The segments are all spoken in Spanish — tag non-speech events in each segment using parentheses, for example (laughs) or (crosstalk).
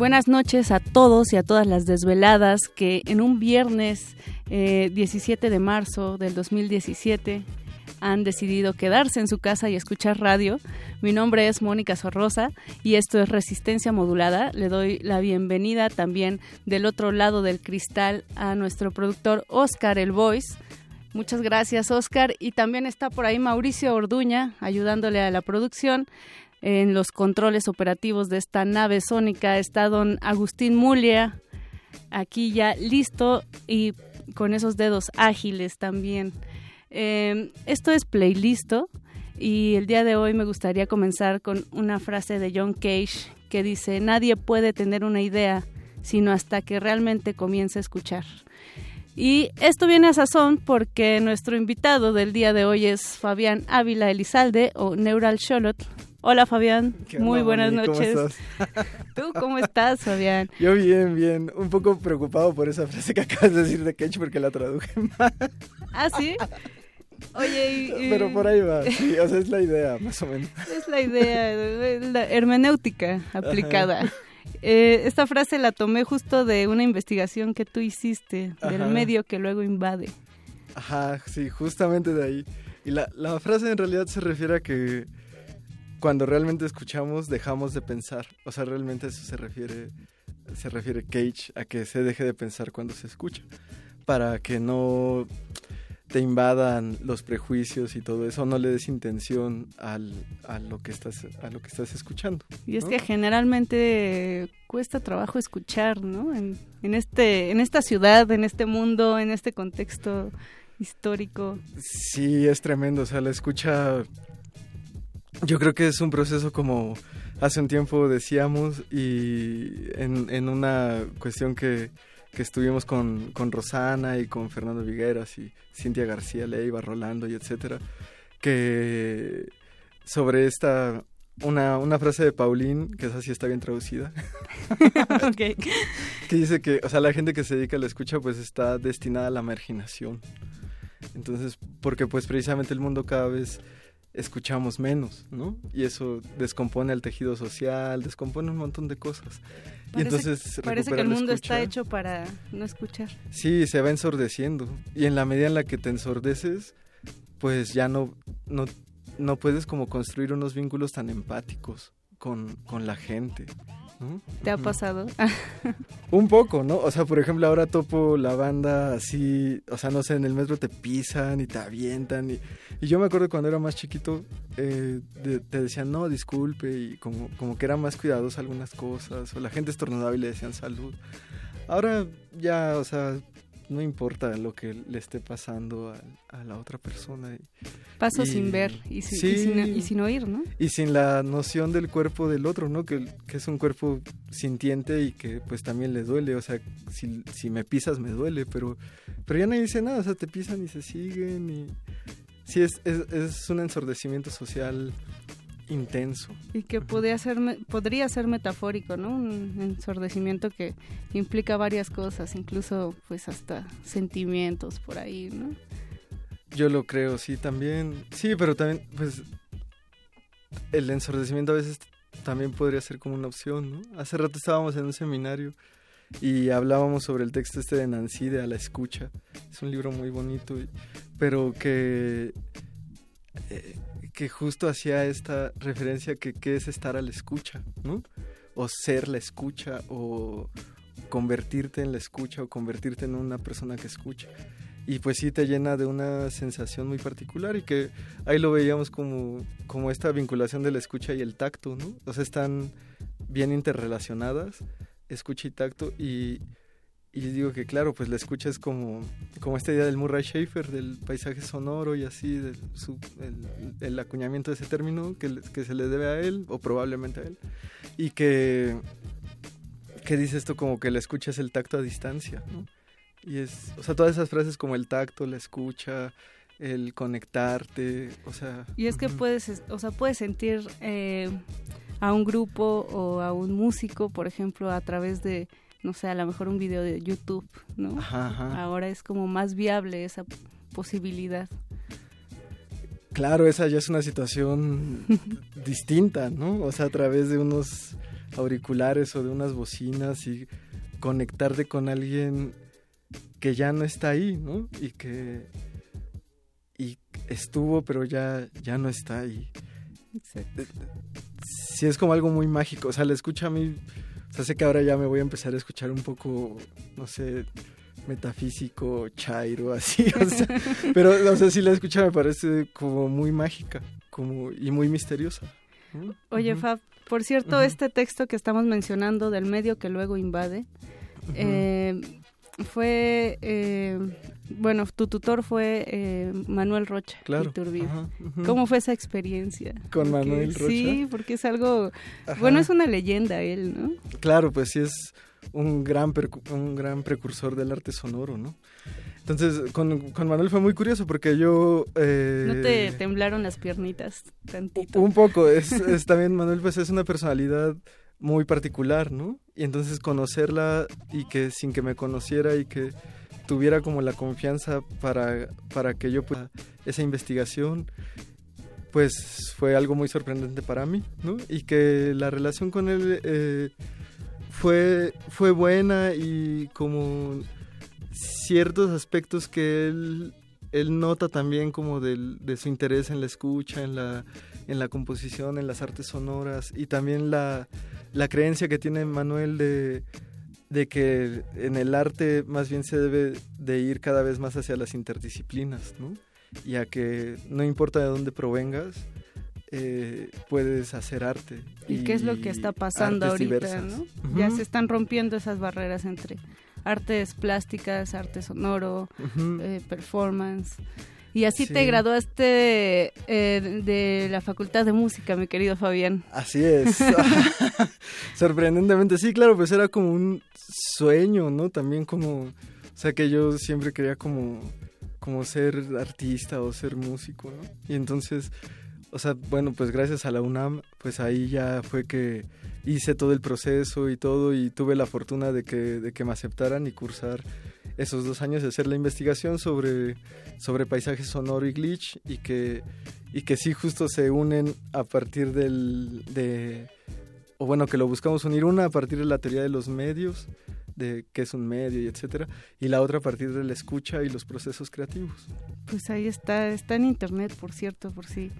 Buenas noches a todos y a todas las desveladas que en un viernes 17 eh, de marzo del 2017 han decidido quedarse en su casa y escuchar radio. Mi nombre es Mónica Sorrosa y esto es Resistencia Modulada. Le doy la bienvenida también del otro lado del cristal a nuestro productor Oscar El Voice. Muchas gracias Oscar y también está por ahí Mauricio Orduña ayudándole a la producción en los controles operativos de esta nave sónica está don Agustín Mulia, aquí ya listo y con esos dedos ágiles también. Em, esto es Playlisto y el día de hoy me gustaría comenzar con una frase de John Cage que dice, nadie puede tener una idea sino hasta que realmente comience a escuchar. Y esto viene a sazón porque nuestro invitado del día de hoy es Fabián Ávila Elizalde o Neural Charlotte, Hola Fabián, (laughs) muy buenas noches. ¿Cómo estás? (laughs) ¿Tú cómo estás, Fabián? (laughs) Yo bien, bien. Un poco preocupado por esa frase que acabas de decir de Cage porque la traduje mal. ¿Ah, sí? Oye, Pero por ahí va, sí, o sea, es la idea, más o menos. Es la idea, la hermenéutica aplicada. Eh, esta frase la tomé justo de una investigación que tú hiciste del medio que luego invade. Ajá, sí, justamente de ahí. Y la, la frase en realidad se refiere a que cuando realmente escuchamos dejamos de pensar. O sea, realmente eso se refiere, se refiere Cage a que se deje de pensar cuando se escucha. Para que no te invadan los prejuicios y todo eso, no le des intención al, a, lo que estás, a lo que estás escuchando. Y es que generalmente cuesta trabajo escuchar, ¿no? En, en, este, en esta ciudad, en este mundo, en este contexto histórico. Sí, es tremendo, o sea, la escucha yo creo que es un proceso como hace un tiempo decíamos y en, una cuestión que, estuvimos con, Rosana y con Fernando Vigueras y Cintia García Leiva, Rolando y etcétera, que sobre esta una, una frase de Paulín, que esa sí está bien traducida, (laughs) que dice que, o sea, la gente que se dedica a la escucha pues está destinada a la marginación. Entonces, porque pues precisamente el mundo cada vez escuchamos menos, ¿no? Y eso descompone el tejido social, descompone un montón de cosas. Parece, y entonces parece que el mundo está hecho para no escuchar. Sí, se va ensordeciendo y en la medida en la que te ensordeces, pues ya no no no puedes como construir unos vínculos tan empáticos con, con la gente. ¿Te ha pasado? (laughs) Un poco, ¿no? O sea, por ejemplo, ahora topo la banda así, o sea, no sé, en el metro te pisan y te avientan. Y, yo me acuerdo cuando era más chiquito, eh, te decían, no, disculpe, y como, como que eran más cuidados algunas cosas, o la gente estornudaba y le decían salud. Ahora ya, o sea, no importa lo que le esté pasando a, la otra persona. Paso sin ver y sin, oír, ¿no? Y sin la noción del cuerpo del otro, ¿no? Que, es un cuerpo sintiente y que pues también le duele. O sea, si, si me pisas me duele, pero, pero ya nadie dice nada. O sea, te pisan y se siguen y... Sí, es, es, es un ensordecimiento social intenso. Y que podría ser, podría ser metafórico, ¿no? Un ensordecimiento que implica varias cosas, incluso pues hasta sentimientos por ahí, ¿no? Yo lo creo, sí, también. Sí, pero también, pues, el ensordecimiento a veces también podría ser como una opción, ¿no? Hace rato estábamos en un seminario y hablábamos sobre el texto este de Nancy de A la escucha. Es un libro muy bonito, pero que... Eh, que justo hacía esta referencia que qué es estar a la escucha, ¿no? O ser la escucha, o, convertirte en la escucha o convertirte en una persona que escucha. Y pues sí te llena de una sensación muy particular y que ahí lo veíamos como, como esta vinculación de la escucha y el tacto, ¿no? O sea, están bien interrelacionadas, escucha y tacto, y, y digo que claro, pues la escucha es como, como esta idea del Murray Schaefer, del paisaje sonoro y así, del, el, acuñamiento de ese término que, que se le debe a él, o probablemente a él, y que que dice esto como que la escucha es el tacto a distancia, ¿no? Y es, o sea, todas esas frases como el tacto, la escucha, el conectarte, o sea... Y es que puedes, o sea, puedes sentir eh, a un grupo o a un músico, por ejemplo, a través de, no sé, a lo mejor un video de YouTube, ¿no? Ajá, Ahora es como más viable esa posibilidad. Claro, esa ya es una situación (laughs) distinta, ¿no? O sea, a través de unos auriculares o de unas bocinas y conectarte con alguien que ya no está ahí, ¿no? Y que y estuvo pero ya ya no está ahí. Sí es como algo muy mágico, o sea, le escucha a mí, o sea, sé que ahora ya me voy a empezar a escuchar un poco, no sé, metafísico, chairo, (laughs) así, o sea, pero, o sea, si la escucha me parece como muy mágica, como, y muy misteriosa. Oye, Fab, por cierto, este texto que estamos mencionando del medio que luego invade, eh, fue, eh, bueno, tu tutor fue eh, Manuel Rocha claro, ¿Cómo fue esa experiencia? Con Manuel Rocha. Sí, porque es algo, bueno, es una leyenda él, ¿no? Claro, pues sí es un gran, un gran precursor del arte sonoro, ¿no? Entonces, con, con, Manuel fue muy curioso porque yo... Eh, ¿No te temblaron las piernitas tantito? Un poco, es, es, también Manuel pues es una personalidad muy particular, ¿no? Y entonces conocerla y que sin que me conociera y que tuviera como la confianza para, para que yo pueda esa investigación, pues fue algo muy sorprendente para mí, ¿no? Y que la relación con él eh, fue, fue buena y como ciertos aspectos que él, él nota también como del, de su interés en la escucha, en la, en la composición, en las artes sonoras y también la, la creencia que tiene Manuel de, de que en el arte más bien se debe de ir cada vez más hacia las interdisciplinas, ¿no? Y a que no importa de dónde provengas, eh, puedes hacer arte. ¿Y, qué es lo que está pasando ahorita? ¿no? Ya se están rompiendo esas barreras entre artes plásticas, arte sonoro, eh, performance. Y así te graduaste eh, de la Facultad de Música, mi querido Fabián. Así es. (laughs) Sorprendentemente, sí, claro, pues era como un sueño, ¿no? También como, o sea, que yo siempre quería como, como ser artista o ser músico, ¿no? Y entonces, o sea, bueno, pues gracias a la UNAM, pues ahí ya fue que hice todo el proceso y todo y tuve la fortuna de que, de que me aceptaran y cursar esos dos años de hacer la investigación sobre, sobre paisaje sonoro y glitch y que, y que sí justo se unen a partir del, de, o bueno, que lo buscamos unir una a partir de la teoría de los medios de qué es un medio y etcétera, y la otra a partir de la escucha y los procesos creativos. Pues ahí está, está en internet, por cierto, por si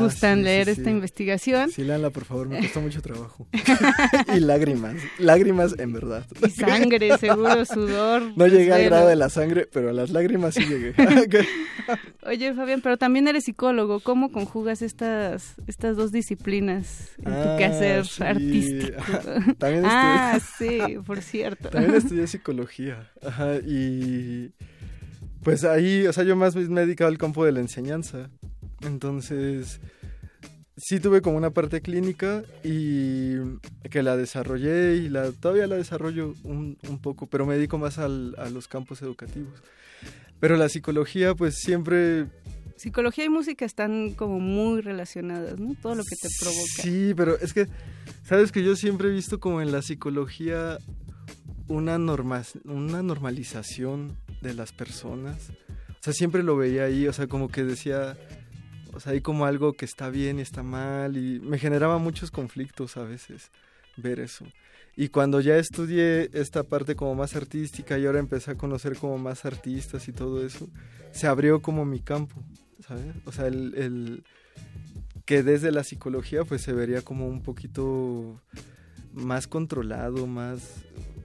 gustan leer esta investigación. Sí, léanla, por favor, me costó mucho trabajo. (laughs) y lágrimas, lágrimas en verdad. Y sangre, seguro, sudor. (laughs) No llegué al grado de la sangre, pero a las lágrimas sí llegué. (laughs) Oye, Fabián, pero también eres psicólogo, ¿cómo conjugas estas, estas dos disciplinas en tu ah, quehacer artístico? También ah, sí, por cierto. También estudié psicología. Ajá, y pues ahí, o sea, yo más me he dedicado al campo de la enseñanza. Entonces, sí tuve como una parte clínica y que la desarrollé y la todavía la desarrollo un, un poco, pero me dedico más al, a los campos educativos. Pero la psicología, pues siempre psicología y música están como muy relacionadas, ¿no? Todo lo que te provoca. Sí, pero es que, sabes que yo siempre he visto como en la psicología una, norma, una normalización de las personas. O sea, siempre lo veía ahí, o sea, como que decía, o sea, hay como algo que está bien y está mal y me generaba muchos conflictos a veces ver eso. Y cuando ya estudié esta parte como más artística y ahora empecé a conocer como más artistas y todo eso, se abrió como mi campo, ¿sabes? O sea, el, el que desde la psicología pues se vería como un poquito más controlado, más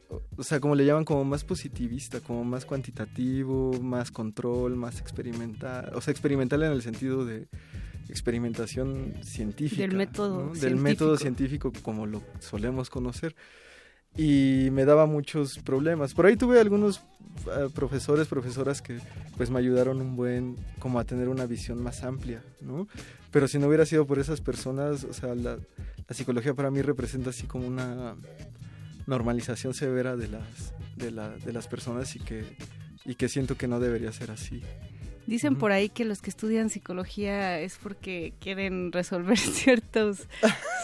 o sea, como le llaman, como más positivista, como más cuantitativo, más control, más experimental, o sea, experimental en el sentido de experimentación científica. Del método ¿no? Del método científico como lo solemos conocer. Y me daba muchos problemas. Por ahí tuve algunos eh, profesores, profesoras que pues me ayudaron un buen, como a tener una visión más amplia, ¿no? Pero si no hubiera sido por esas personas, o sea, la, la psicología para mí representa así como una normalización severa de las, de, la, de las personas y que, y que siento que no debería ser así. Dicen por ahí que los que estudian psicología es porque quieren resolver (laughs) ciertos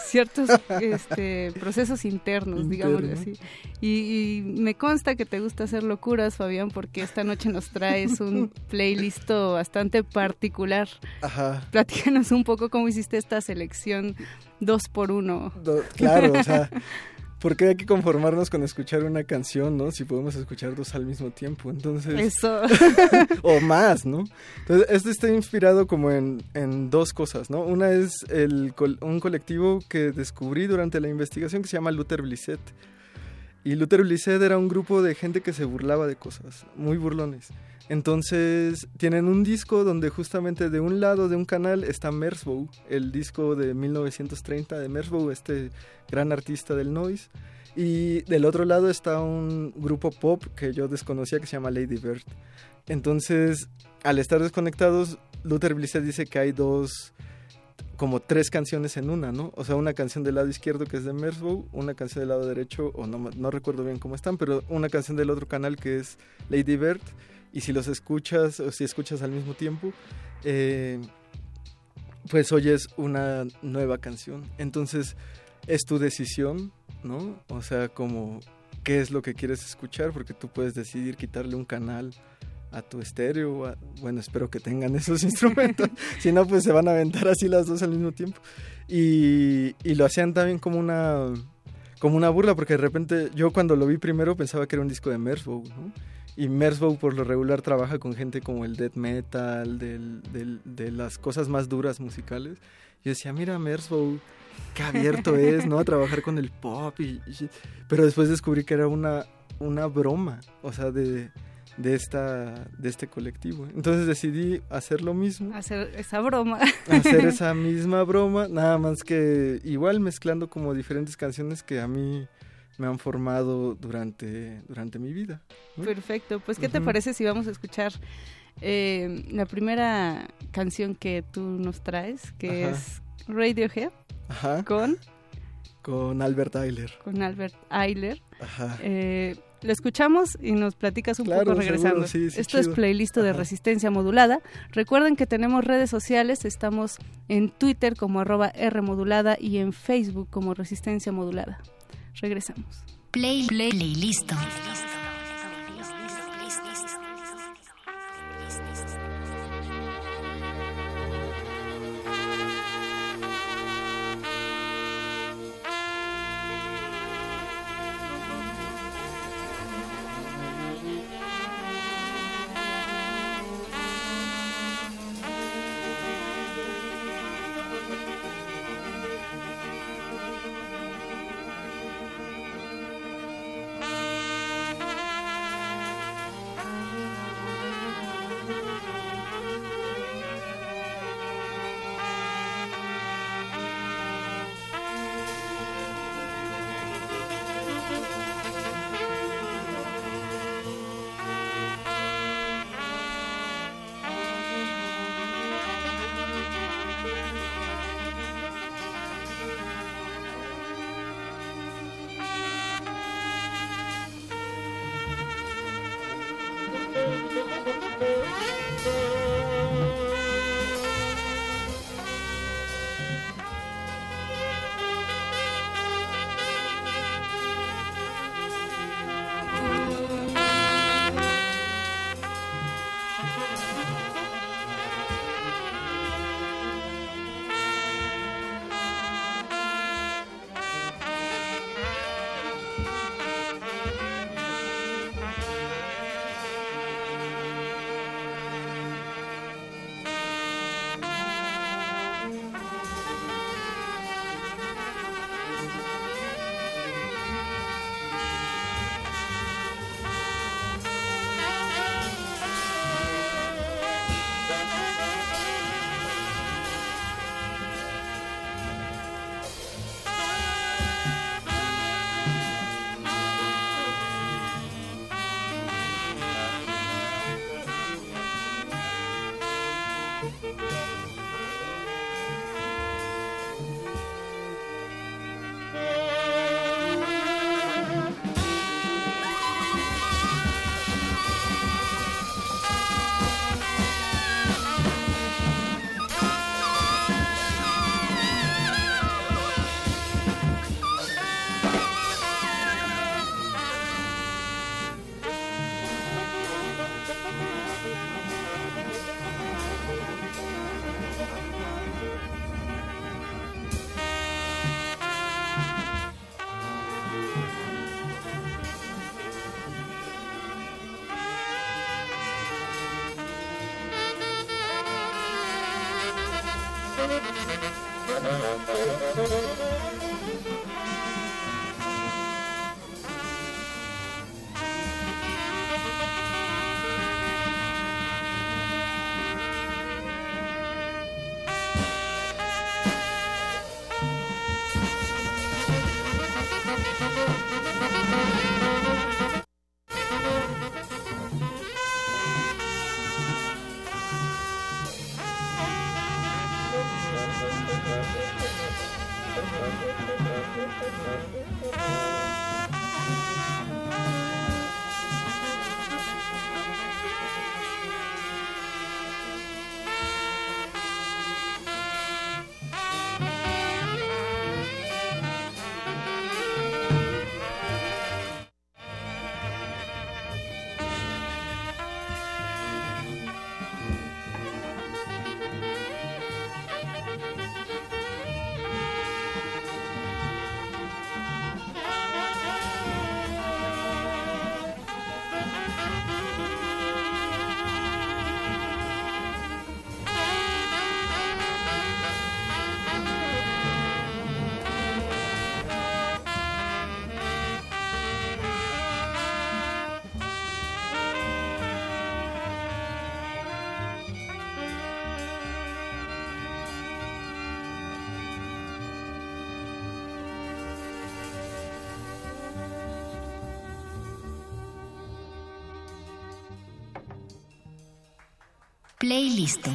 ciertos este, procesos internos, digámoslo así. Y, y me consta que te gusta hacer locuras, Fabián, porque esta noche nos traes un (laughs) playlist bastante particular. Ajá. Platícanos un poco cómo hiciste esta selección dos por uno. Do- claro, o sea, (laughs) ¿por qué hay que conformarnos con escuchar una canción, no? Si podemos escuchar dos al mismo tiempo, entonces... Eso. (laughs) o más, ¿no? Entonces, este está inspirado como en, en dos cosas, ¿no? Una es el, un colectivo que descubrí durante la investigación que se llama Luther Blissett. Y Luther Blissett era un grupo de gente que se burlaba de cosas, muy burlones. Entonces, tienen un disco donde justamente de un lado de un canal está Merzbow, el disco de 1930 de Merzbow, este gran artista del noise. Y del otro lado está un grupo pop que yo desconocía que se llama Lady Bird. Entonces, al estar desconectados, Luther Blissett dice que hay dos, como tres canciones en una, ¿no? O sea, una canción del lado izquierdo que es de Merzbow, una canción del lado derecho, o no, no recuerdo bien cómo están, pero una canción del otro canal que es Lady Bird. Y si los escuchas, o si escuchas al mismo tiempo, eh, pues oyes una nueva canción. Entonces, es tu decisión, ¿no? O sea, como qué es lo que quieres escuchar, porque tú puedes decidir quitarle un canal a tu estéreo. a- bueno, espero que tengan (laughs) esos instrumentos. (laughs) si no, pues se van a aventar así las dos al mismo tiempo. Y, y lo hacían también como una como una burla, porque de repente yo cuando lo vi primero pensaba que era un disco de Merzbow, ¿no? Y Merzbow por lo regular trabaja con gente como el death metal, del, del- de las cosas más duras musicales. Yo decía, mira Merzbow, qué abierto (laughs) es, ¿no? A trabajar con el pop. Y, y- pero después descubrí que era una, una broma, o sea, de, de, esta, de este colectivo. Entonces decidí hacer lo mismo, Hacer esa broma. hacer esa (laughs) misma broma, nada más que igual mezclando como diferentes canciones que a mí me han formado durante, durante mi vida. ¿no? Perfecto. Pues, ¿qué te parece si vamos a escuchar eh, la primera canción que tú nos traes, que Ajá. es Radiohead Ajá, con, con Albert Eiler. con Albert Eiler? Ajá. Eh, lo escuchamos y nos platicas un Claro, poco regresando. seguro, sí, sí, Esto es playlist de Ajá. resistencia modulada. Recuerden que tenemos redes sociales, estamos en Twitter como arroba R modulada y en Facebook como resistencia modulada. Regresamos. Play, play, playlist. Thank Playlist.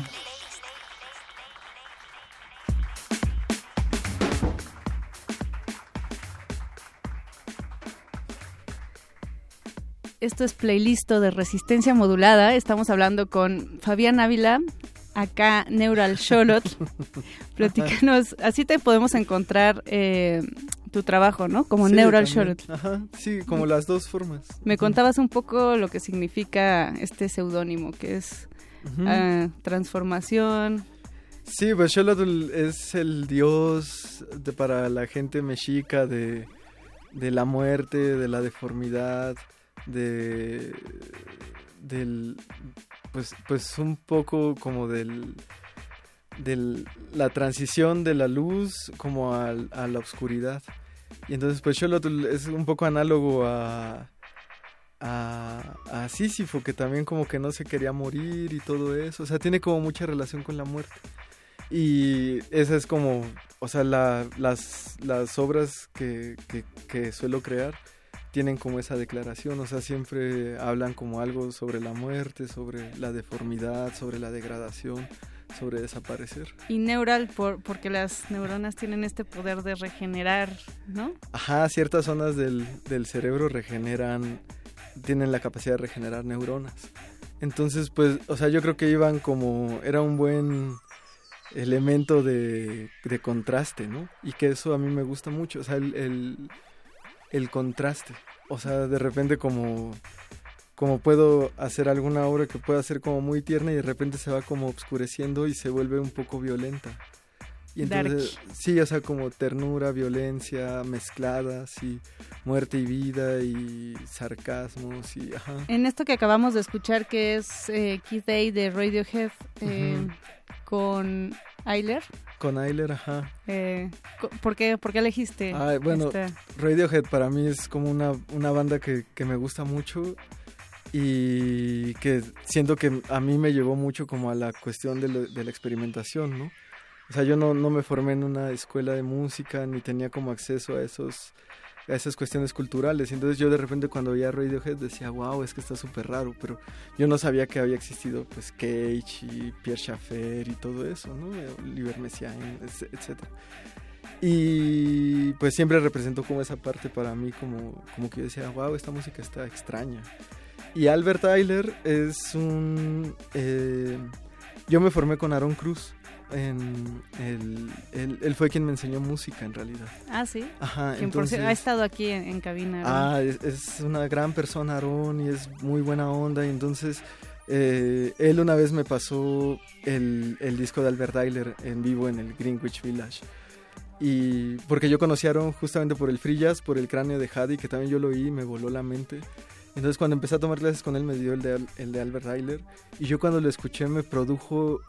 Esto es playlist de resistencia modulada. Estamos hablando con Fabián Ávila, acá Neural Sholot. (laughs) Platícanos, así te podemos encontrar eh, tu trabajo, ¿no? Como Sí, Neural. Sholot. Ajá, sí, como las dos formas. Me contabas un poco lo que significa este seudónimo, que es Ah, transformación. Sí, pues Xolotl es el dios de- para la gente mexica de, de la muerte, de la deformidad, de del pues pues un poco como del del la transición de la luz como a, la oscuridad. Y entonces pues Xolotl es un poco análogo a a, a Sísifo, que también como que no se quería morir y todo eso. O sea, tiene como mucha relación con la muerte. Y esa es como, o sea, la- las, las obras que, que, que suelo crear tienen como esa declaración, o sea, siempre hablan como algo sobre la muerte, sobre la deformidad, sobre la degradación, sobre desaparecer. Y neural, por, porque las neuronas tienen este poder de regenerar, ¿no? Ajá, ciertas zonas del, del cerebro regeneran, tienen la capacidad de regenerar neuronas. Entonces, pues, o sea, yo creo que iban como, era un buen elemento de, de contraste, ¿no? Y que eso a mí me gusta mucho, o sea, el, el, contraste. O sea, de repente como, como puedo hacer alguna obra que pueda ser como muy tierna y de repente se va como obscureciendo y se vuelve un poco violenta. Y entonces, sí, o sea, como ternura, violencia mezcladas y muerte y vida y sarcasmos y ajá. En esto que acabamos de escuchar, que es eh, Day de Radiohead eh, con Ayler, Con Ayler, ajá. eh, ¿por, qué, por qué elegiste? Ay, bueno, esta? Radiohead para mí es como una, una banda que, que me gusta mucho y que siento que a mí me llevó mucho como a la cuestión de, lo- de la experimentación, ¿no? O sea, yo no, no me formé en una escuela de música ni tenía como acceso a esos a esas cuestiones culturales. Entonces yo de repente cuando veía Radiohead decía, wow, es que está súper raro, pero yo no sabía que había existido pues Cage y Pierre Schaeffer y todo eso, ¿no? Oliver Messiaen, etc. Y pues siempre representó como esa parte para mí, como, como que yo decía, wow, esta música está extraña. Y Albert Ayler es un... eh, yo me formé con Aaron Cruz. En el, él, él fue quien me enseñó música en realidad. Ah, sí. Ajá, Quien entonces... ha estado aquí en, en cabina. Ah, es, es una gran persona, Aaron, y es muy buena onda. Y entonces, eh, él una vez me pasó el, el disco de Albert Ayler en vivo en el Greenwich Village. Y porque yo conocí a Aaron justamente por el Free Jazz, por el cráneo de Hadi, que también yo lo oí y me voló la mente. Entonces, cuando empecé a tomar clases con él, me dio el de, Al- el de Albert Ayler. Y yo cuando lo escuché, me produjo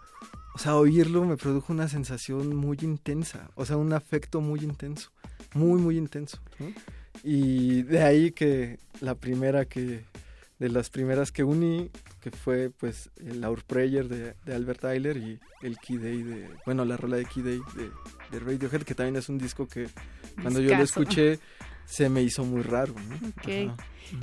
o sea, oírlo me produjo una sensación muy intensa, o sea, un afecto muy intenso, muy, muy intenso. Y de ahí que la primera que, de las primeras que uní, que fue pues el Our Prayer de, de Albert Eiler y el Key Day de, bueno, la rola de Key Day de, de Radiohead, que también es un disco que cuando yo lo escuché se me hizo muy raro. ¿no?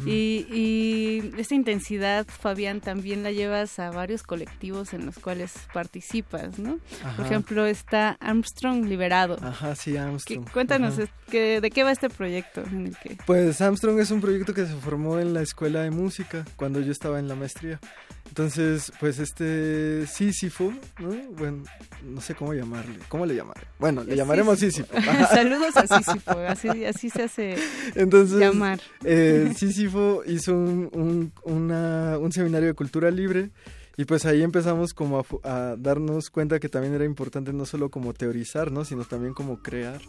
y, y, esta intensidad, Fabián, también la llevas a varios colectivos en los cuales participas, ¿no? Por ejemplo, está Armstrong Liberado. Ajá, sí, Armstrong. cuéntanos, que, ¿de qué va este proyecto? En el que... Pues Armstrong es un proyecto que se formó en la escuela de música cuando yo estaba en la maestría. Entonces, pues este Sísifo, ¿no? Bueno, no sé cómo llamarle. ¿Cómo le llamaré? Bueno, le llamaremos Sísifo. (laughs) Saludos a Sísifo, así, así se hace Entonces, llamar. Eh, (laughs) Sísifo hizo un, un, seminario de cultura libre y pues ahí empezamos como a, a, darnos cuenta que también era importante no solo como teorizar, ¿no? Sino también como crear.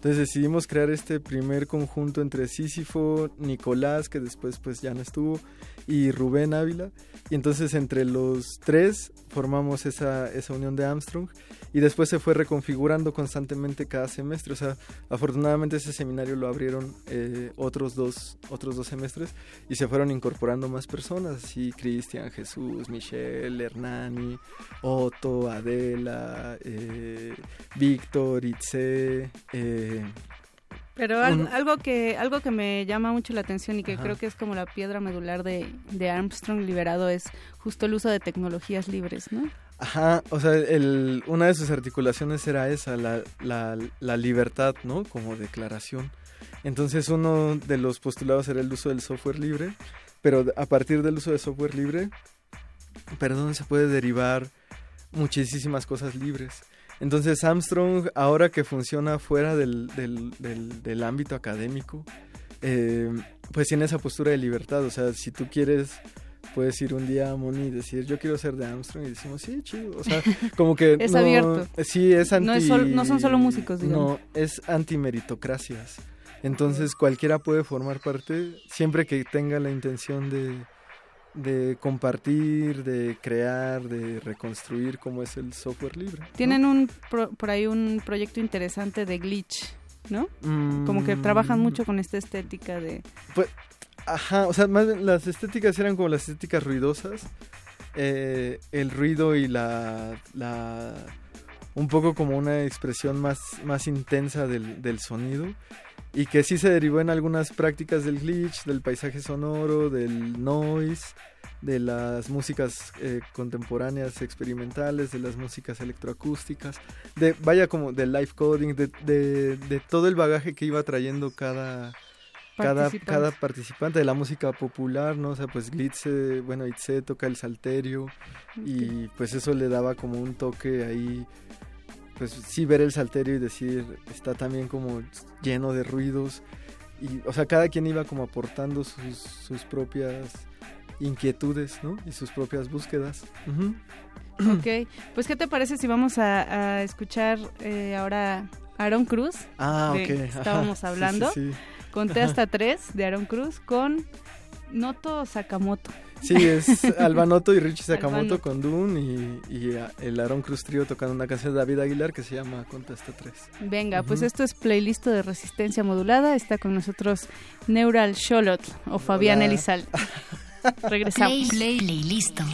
Entonces decidimos crear este primer conjunto entre Sísifo, Nicolás, que después pues ya no estuvo, y Rubén Ávila. Y entonces entre los tres formamos esa, esa unión de Armstrong y después se fue reconfigurando constantemente cada semestre. O sea, afortunadamente ese seminario lo abrieron eh, otros, dos, otros dos semestres y se fueron incorporando más personas, así Cristian, Jesús, Michelle, Hernani, Otto, Adela, eh, Víctor, Itze. Eh, pero algo, que algo que me llama mucho la atención y que creo que es como la piedra medular de, de, Armstrong liberado es justo el uso de tecnologías libres, ¿no? Ajá, o sea, el, una de sus articulaciones era esa, la, la, la libertad, ¿no? Como declaración. Entonces uno de los postulados era el uso del software libre, pero a partir del uso de software libre, perdón, se puede derivar muchísimas cosas libres. Entonces Armstrong, ahora que funciona fuera del, del, ámbito académico, eh, pues tiene esa postura de libertad. O sea, si tú quieres, puedes ir un día a Moni y decir, yo quiero ser de Armstrong. Y decimos, sí, chido. O sea, (laughs) como que... es abierto. Sí, es anti... No, son solo músicos, digamos. No, es anti-meritocracias. Entonces cualquiera puede formar parte siempre que tenga la intención de de compartir, de crear, de reconstruir cómo es el software libre. Tienen un por ahí un proyecto interesante de glitch, ¿no? Como que trabajan mm. mucho con esta estética de... Pues, ajá, o sea, más las estéticas eran como las estéticas ruidosas. Eh, el ruido y la, la... un poco como una expresión más, más intensa del, del sonido y que sí se derivó en algunas prácticas del glitch, del paisaje sonoro, del noise, de las músicas eh, contemporáneas experimentales, de las músicas electroacústicas, de vaya como del live coding, de, de, todo el bagaje que iba trayendo cada cada, cada participante de la música popular, ¿no? O sea, pues Glitz, bueno, Itze toca el salterio y pues eso le daba como un toque ahí pues sí ver el salterio y decir, está también como lleno de ruidos. Y, o sea, cada quien iba como aportando sus, sus propias inquietudes, ¿no? Y sus propias búsquedas. Ok, pues ¿qué te parece si vamos a, escuchar eh, ahora Aaron Cruz? Ah, ok. Estábamos hablando. Conté hasta tres de Aaron Cruz con Noto Sakamoto. Sí, es (laughs) Albanoto y Richie Sakamoto con Dune y, el Aaron Cruz Trio tocando una canción de David Aguilar que se llama Contesta 3. Venga, pues esto es playlist de resistencia modulada. Está con nosotros Neural Sholot o Fabián Elizal. (laughs) Regresamos. playlist. Playlist. Listo.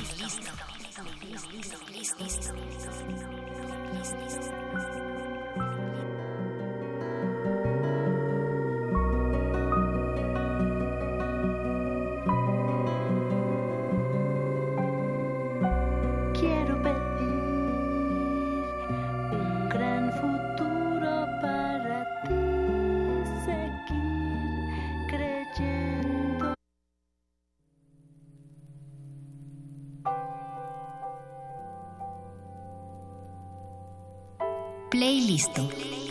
playlist.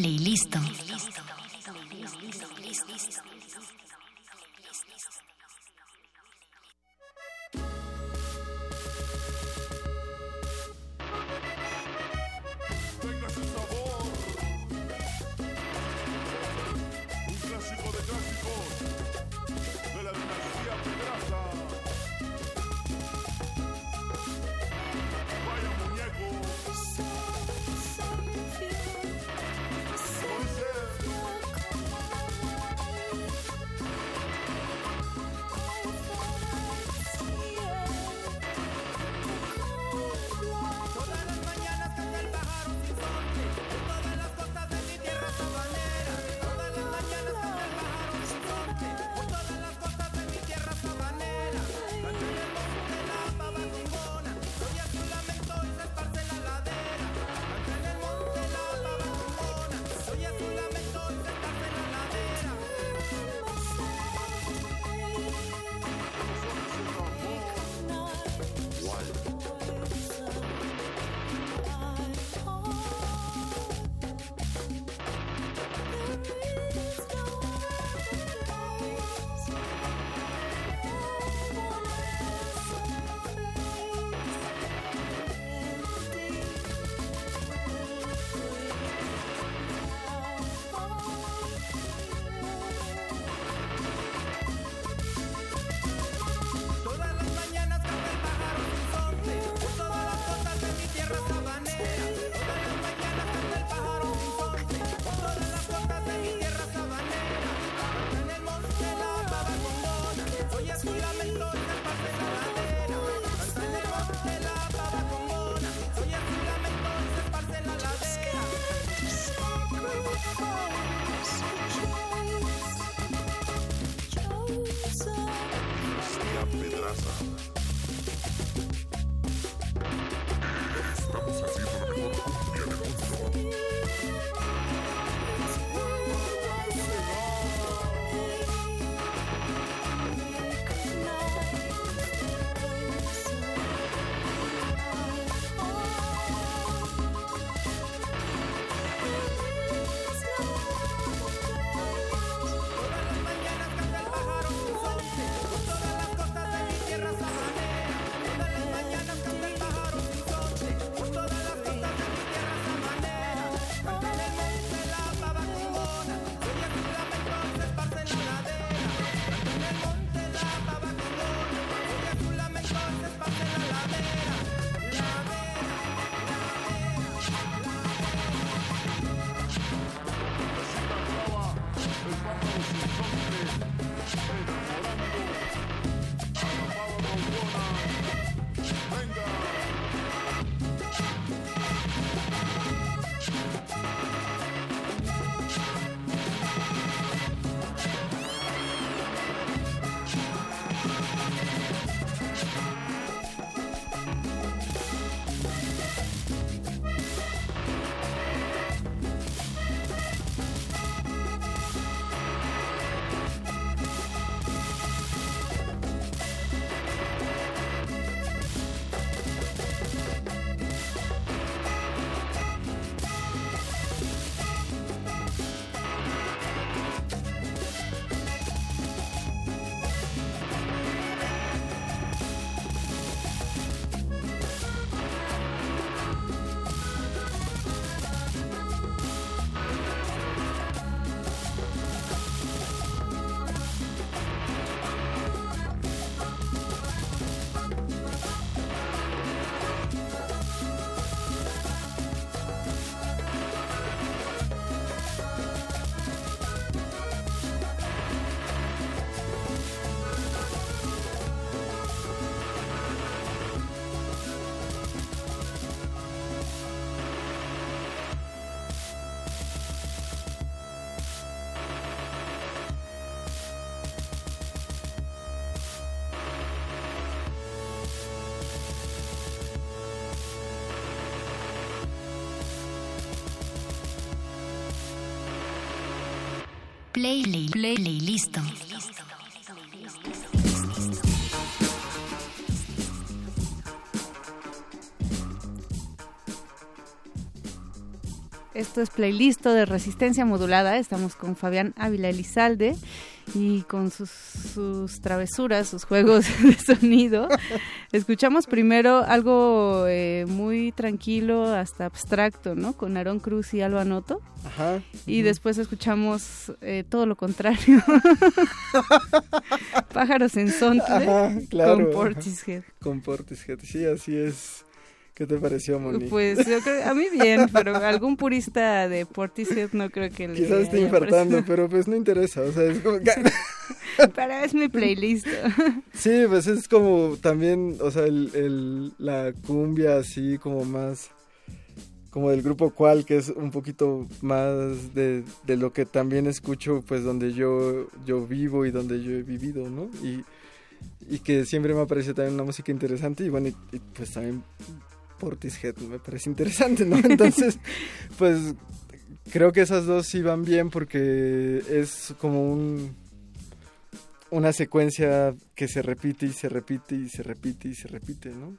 Play, play, play, play, listo. Esto es playlist de resistencia modulada. Estamos con Fabián Ávila Elizalde y con sus, sus travesuras, sus juegos (laughs) de sonido. Escuchamos primero algo eh, muy tranquilo, hasta abstracto, ¿no? Con Aaron Cruz y Alba Noto. Ajá. Y después escuchamos eh, todo lo contrario. (laughs) Pájaros en Sontle Ajá, claro. con Portishead. Con Portishead, sí, así es. ¿Qué te pareció, Moni? Pues yo creo, a mí bien, pero algún purista de Portishead no creo que le Quizás esté infartando, pero pues no interesa, o sea, es como... (laughs) Pero es mi playlist. (laughs) Sí, pues es como también, o sea, el, el- la cumbia así como más, como del grupo Cual, que es un poquito más de, de lo que también escucho, pues donde yo, yo vivo y donde yo he vivido, ¿no? Y, y que siempre me ha parecido también una música interesante y bueno, y, y, pues también Portishead me parece interesante, ¿no? (laughs) Entonces, pues creo que esas dos sí van bien porque es como un una secuencia que se repite y se repite y se repite y se repite, ¿no?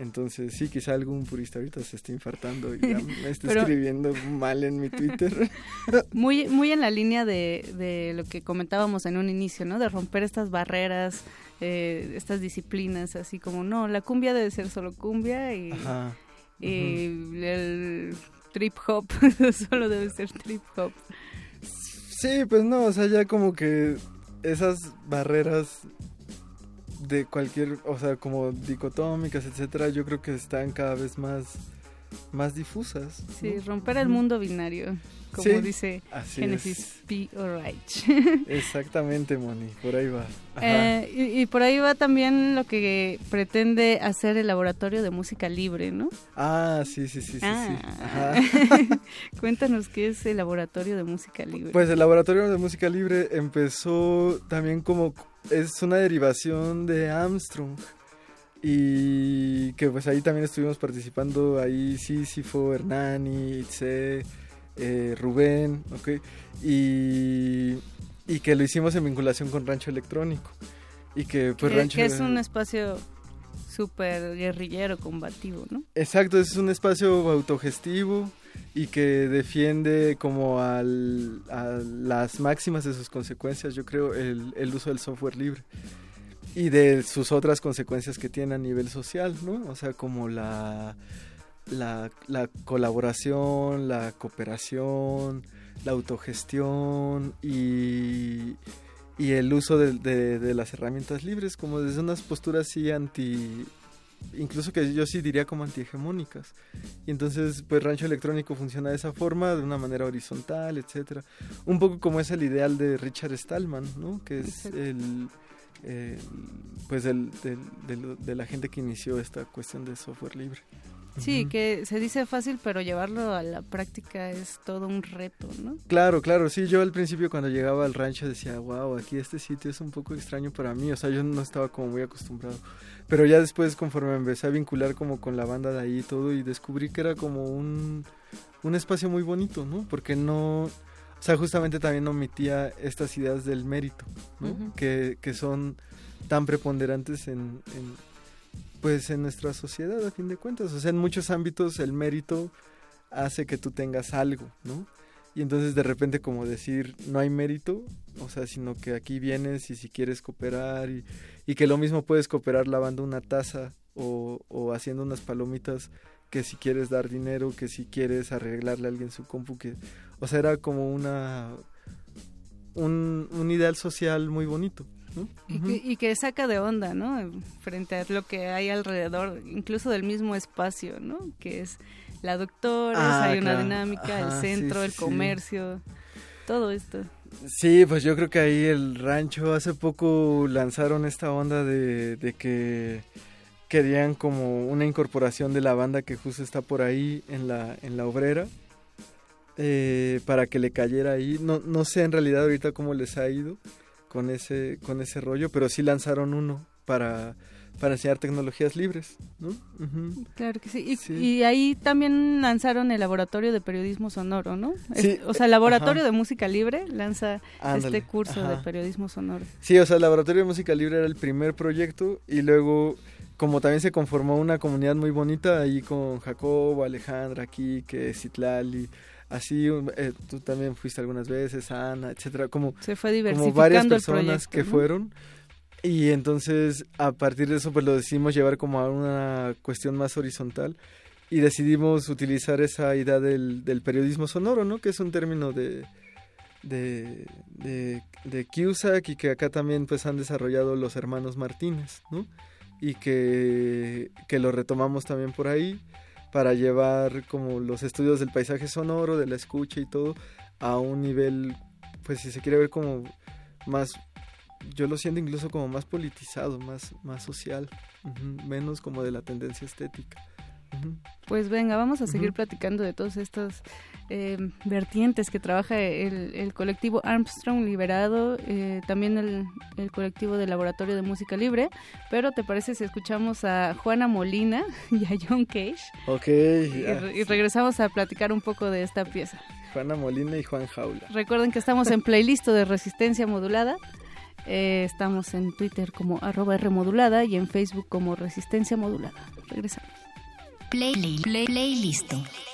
Entonces, sí, quizá algún purista ahorita se esté infartando y ya me (laughs) esté Pero- escribiendo mal en mi Twitter. (laughs) Muy, muy en la línea de, de lo que comentábamos en un inicio, ¿no? De romper estas barreras, eh, estas disciplinas, así como, no, la cumbia debe ser solo cumbia y, Ajá. y el trip hop (laughs) solo debe ser trip hop. Sí, pues no, o sea, ya como que esas barreras de cualquier, o sea, como dicotómicas, etcétera, yo creo que están cada vez más más difusas. Sí, ¿no? romper el mundo binario, como Sí, dice Genesis es. P. O'Reilly. (laughs) Exactamente, Moni, por ahí va. Eh, y, y por ahí va también lo que pretende hacer el laboratorio de música libre, ¿no? Ah, sí, sí, sí, sí, sí. Ah. Ajá. (laughs) Cuéntanos qué es el laboratorio de música libre. Pues el Laboratorio de Música Libre empezó también como es una derivación de Armstrong y que pues ahí también estuvimos participando ahí Sísifo, Hernani, Itze, eh, Rubén, ok, y, y que lo hicimos en vinculación con Rancho Electrónico y que pues que, Rancho que es un espacio súper guerrillero, combativo, ¿no? Exacto, es un espacio autogestivo y que defiende como al, a las máximas de sus consecuencias, yo creo, el, el uso del software libre y de sus otras consecuencias que tiene a nivel social, ¿no? O sea, como la, la, la colaboración, la cooperación, la autogestión y, y el uso de, de- de las herramientas libres, como desde unas posturas así anti, incluso que yo sí diría como antihegemónicas. Y entonces, pues Rancho Electrónico funciona de esa forma, de una manera horizontal, etcétera. Un poco como es el ideal de Richard Stallman, ¿no? Que es el, el- pues el, del- del- de la gente que inició esta cuestión de software libre. Sí, Ujú. que se dice fácil, pero llevarlo a la práctica es todo un reto, ¿no? Claro, claro, sí, yo al principio cuando llegaba al rancho decía, wow, aquí este sitio es un poco extraño para mí, o sea, yo no estaba como muy acostumbrado, pero ya después conforme me empecé a vincular como con la banda de ahí y todo y descubrí que era como un, un espacio muy bonito, ¿no? Porque no, sea, justamente también omitía estas ideas del mérito, ¿no? Que, que son tan preponderantes en, en, pues en nuestra sociedad a fin de cuentas, o sea, en muchos ámbitos el mérito hace que tú tengas algo, ¿no? Y entonces de repente como decir, no hay mérito, o sea, sino que aquí vienes y si quieres cooperar y, y que lo mismo puedes cooperar lavando una taza o, o haciendo unas palomitas que si quieres dar dinero, que si quieres arreglarle a alguien su compu, que, o sea, era como una, un, un ideal social muy bonito, ¿no? Y, que, y que saca de onda, ¿no? Frente a lo que hay alrededor, incluso del mismo espacio, ¿no? Que es la doctora, Ah, hay una dinámica, Ajá, el centro, sí, el sí. comercio, todo esto. Sí, pues yo creo que ahí el rancho hace poco lanzaron esta onda de, de que querían como una incorporación de la banda que justo está por ahí en la, en la obrera eh, para que le cayera ahí. No, no sé en realidad ahorita cómo les ha ido con ese, con ese rollo, pero sí lanzaron uno para, para enseñar tecnologías libres, ¿no? Claro que sí. Y, ahí también lanzaron el Laboratorio de Periodismo Sonoro, ¿no? Sí. o sea, el Laboratorio de Música Libre lanza este curso de periodismo sonoro. Sí, o sea, el Laboratorio de Música Libre era el primer proyecto y luego como también se conformó una comunidad muy bonita ahí con Jacobo, Alejandra, Kike, Citlali, así eh, tú también fuiste algunas veces, Ana, etcétera, como, se fue como varias personas que fueron y entonces a partir de eso pues lo decidimos llevar como a una cuestión más horizontal y decidimos utilizar esa idea del, del periodismo sonoro, ¿no? Que es un término de de, de, de Cusack y que acá también pues han desarrollado los hermanos Martínez, ¿no? Y que, que lo retomamos también por ahí para llevar como los estudios del paisaje sonoro, de la escucha y todo a un nivel, pues si se quiere ver como más, yo lo siento incluso como más politizado, más, más social, menos como de la tendencia estética. Pues venga, vamos a seguir platicando de todos estos eh, vertientes que trabaja el, colectivo Armstrong Liberado, eh, también el, colectivo de Laboratorio de Música Libre, pero ¿te parece si escuchamos a Juana Molina (laughs) y a John Cage? Ok. Y, regresamos a platicar un poco de esta pieza. Juana Molina y Juan Jaula. Recuerden que estamos en playlist de Resistencia Modulada. Eh, estamos en Twitter como arroba Rmodulada y en Facebook como Resistencia Modulada. Regresamos. Play, play, play, listo. Playlist.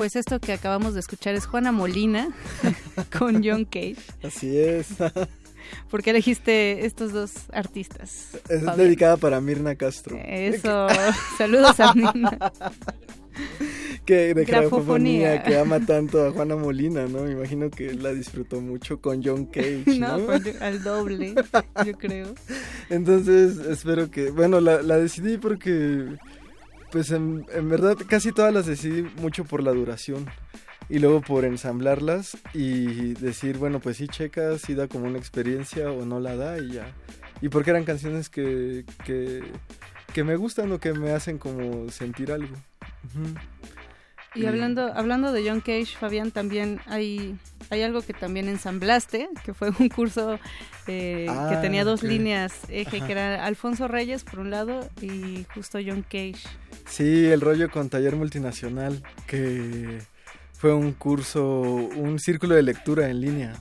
Pues esto que acabamos de escuchar es Juana Molina (laughs) con John Cage. Así es. (laughs) ¿Por qué elegiste estos dos artistas? Es dedicada para Mirna Castro. Eso. (laughs) Saludos a Mirna. que de grafofonía. que ama tanto a Juana Molina, ¿no? Me imagino que la disfrutó mucho con John Cage, ¿no? no al doble, yo creo. Entonces, espero que, bueno, la, decidí porque Pues en, en verdad casi todas las decidí mucho por la duración y luego por ensamblarlas y decir, bueno, pues sí checa, si da como una experiencia o no la da y ya. Y porque eran canciones que, que, que me gustan o que me hacen como sentir algo. Y hablando, hablando de John Cage, Fabián, también hay, hay algo que también ensamblaste, que fue un curso eh, que Ah, tenía dos líneas eje, Ajá. que era Alfonso Reyes por un lado y justo John Cage. Sí, el rollo con Taller Multinacional, que fue un curso, un círculo de lectura en línea.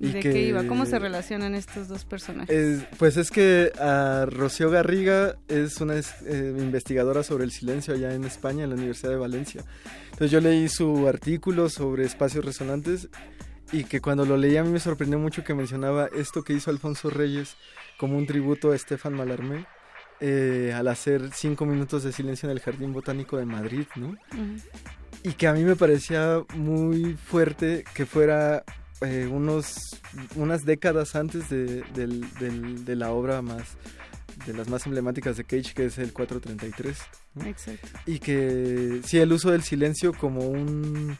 ¿Y de que- qué iba? ¿Cómo se relacionan estos dos personajes? Es- pues es que a Rocío Garriga es una es- eh, investigadora sobre el silencio allá en España, en la Universidad de Valencia. Entonces yo leí su artículo sobre espacios resonantes y que cuando lo leí a mí me sorprendió mucho que mencionaba esto que hizo Alfonso Reyes como un tributo a Estefan Mallarmé eh, al hacer cinco minutos de silencio en el Jardín Botánico de Madrid, ¿no? Ujú. y que a mí me parecía muy fuerte que fuera eh, unos unas décadas antes de, del- del- de la obra más de las más emblemáticas de Cage que es el 433 ¿no? Exacto. y que sí el uso del silencio como un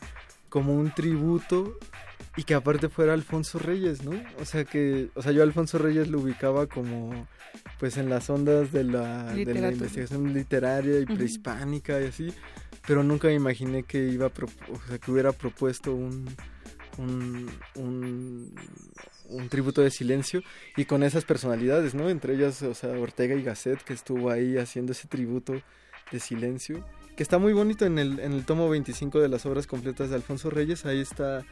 como un tributo y que aparte fuera Alfonso Reyes, ¿no? O sea que, o sea, yo a Alfonso Reyes lo ubicaba como pues en las ondas de la, de la Literatura. investigación literaria y prehispánica y así, pero nunca me imaginé que iba a pro- o sea, que hubiera propuesto un un, un tributo de silencio y con esas personalidades, ¿no? Entre ellas, o sea, Ortega y Gasset que estuvo ahí haciendo ese tributo de silencio, que está muy bonito en el, en el tomo 25 de las obras completas de Alfonso Reyes, ahí está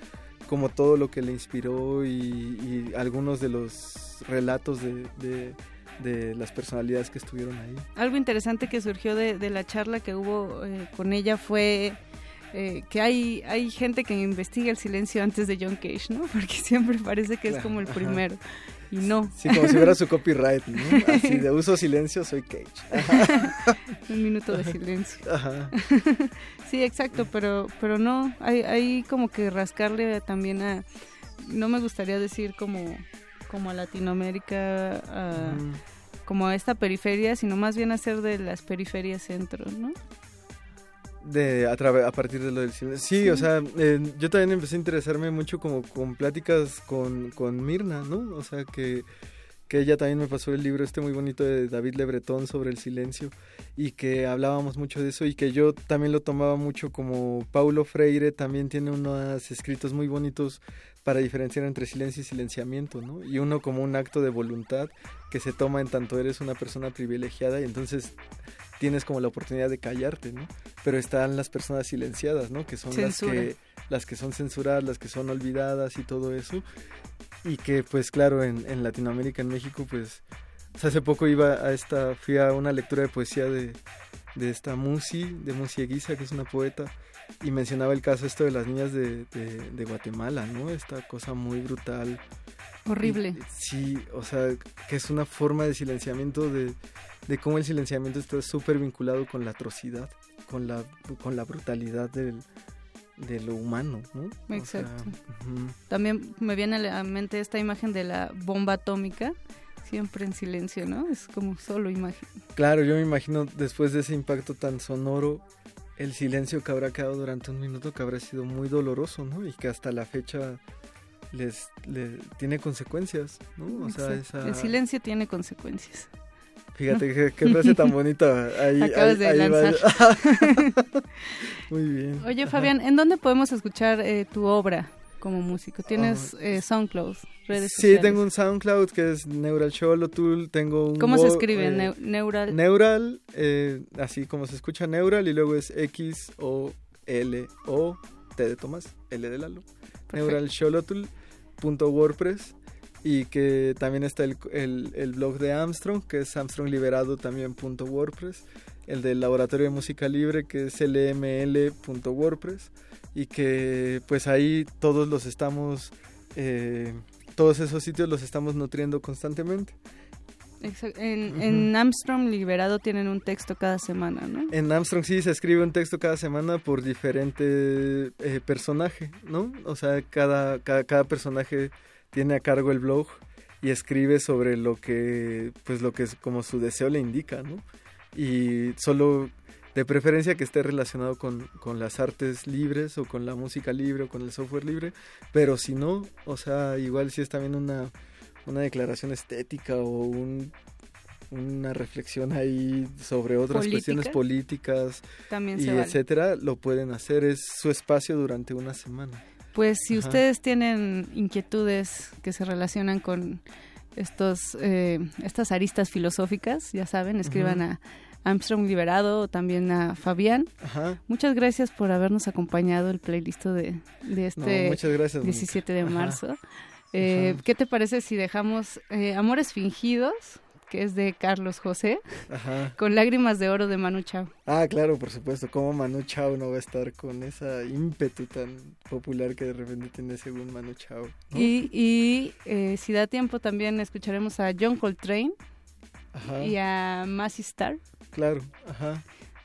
como todo lo que le inspiró y, algunos de los relatos de, de- de las personalidades que estuvieron ahí. Algo interesante que surgió de, de la charla que hubo eh, con ella fue eh, que hay, hay gente que investiga el silencio antes de John Cage, ¿no? (laughs) Porque siempre parece que es como el Ajá. primero. Y no, Sí, como si hubiera su (laughs) copyright, ¿no? Así de uso silencio, soy Cage. (laughs) un minuto de silencio. Ajá. Sí, exacto, pero, pero no, hay, hay como que rascarle también a, no me gustaría decir como, como a Latinoamérica, a- Mm. como a esta periferia, sino más bien hacer de las periferias centro, ¿no? De, a, a partir de lo del silencio. Sí, Sí. o sea, eh, yo también empecé a interesarme mucho como con pláticas con, con Mirna, ¿no? O sea, que, que ella también me pasó el libro este muy bonito de David Le Breton sobre el silencio y que hablábamos mucho de eso y que yo también lo tomaba mucho como Paulo Freire también tiene unos escritos muy bonitos para diferenciar entre silencio y silenciamiento, ¿no? Y uno como un acto de voluntad que se toma en tanto eres una persona privilegiada y entonces tienes como la oportunidad de callarte, ¿no? Pero están las personas silenciadas, ¿no? Que son Censura. las que las que son censuradas, las que son olvidadas y todo eso. Y que pues claro, en, en Latinoamérica, en México, pues hace poco iba a esta, fui a una lectura de poesía de, de esta Musi, de Musi Eguiza, que es una poeta, y mencionaba el caso esto de las niñas de, de, de Guatemala, ¿no? Esta cosa muy brutal. Horrible. Y- sí, o sea, que es una forma de silenciamiento de, de cómo el silenciamiento está súper vinculado con la atrocidad, con la, con la brutalidad del, de lo humano, ¿no? O sea, Exacto. También me viene a la mente esta imagen de la bomba atómica, siempre en silencio, ¿no? Es como solo imagen. Claro, yo me imagino después de ese impacto tan sonoro, el silencio que habrá quedado durante un minuto que habrá sido muy doloroso, ¿no? Y que hasta la fecha les, le- tiene consecuencias, ¿no? O sea, esa... El silencio tiene consecuencias. Fíjate qué, qué frase tan bonita. Ahí, (laughs) Acabas ahí- de ahí lanzar. (laughs) Muy bien. Oye. Fabián, ¿en dónde podemos escuchar eh, tu obra como músico? ¿Tienes eh, SoundCloud, redes Sí, sociales? tengo un SoundCloud que es Neural Tool, tengo un... ¿Cómo se escribe? eh, Neu- Neural. Neural, eh, así como se escucha Neural y luego es X O L O T de Tomás, L de Lalo. Perfecto. neuralxolotl.wordpress y que también está el, el- el blog de Armstrong que es armstrongliberado también wordpress el del laboratorio de música libre que es lml.wordpress y que pues ahí todos los estamos eh, todos esos sitios los estamos nutriendo constantemente En, en Armstrong Liberado tienen un texto cada semana, ¿no? En Armstrong sí se escribe un texto cada semana por diferente eh, personaje, ¿no? O sea, cada, cada, cada personaje tiene a cargo el blog y escribe sobre lo que, pues lo que es como su deseo le indica, ¿no? Y solo de preferencia que esté relacionado con, con las artes libres o con la música libre o con el software libre, pero si no, o sea, igual si es también una, una declaración estética o un una reflexión ahí sobre otras cuestiones políticas También y etcétera, lo pueden hacer. Es su espacio durante una semana. Pues si ustedes tienen inquietudes que se relacionan con estos eh, estas aristas filosóficas, ya saben, escriban a Armstrong Liberado también a Fabián. Muchas gracias por habernos acompañado el playlist de, de este 17 de marzo. Eh, ¿Qué te parece si dejamos eh, Amores Fingidos? que es de Carlos José, con Lágrimas de Oro de Manu Chao. Ah, claro, por supuesto. ¿Cómo Manu Chao no va a estar con esa ímpetu tan popular que de repente tiene según Manu Chao? Y, y eh, si da tiempo también escucharemos a John Coltrane y a Massey Star. Claro, ajá.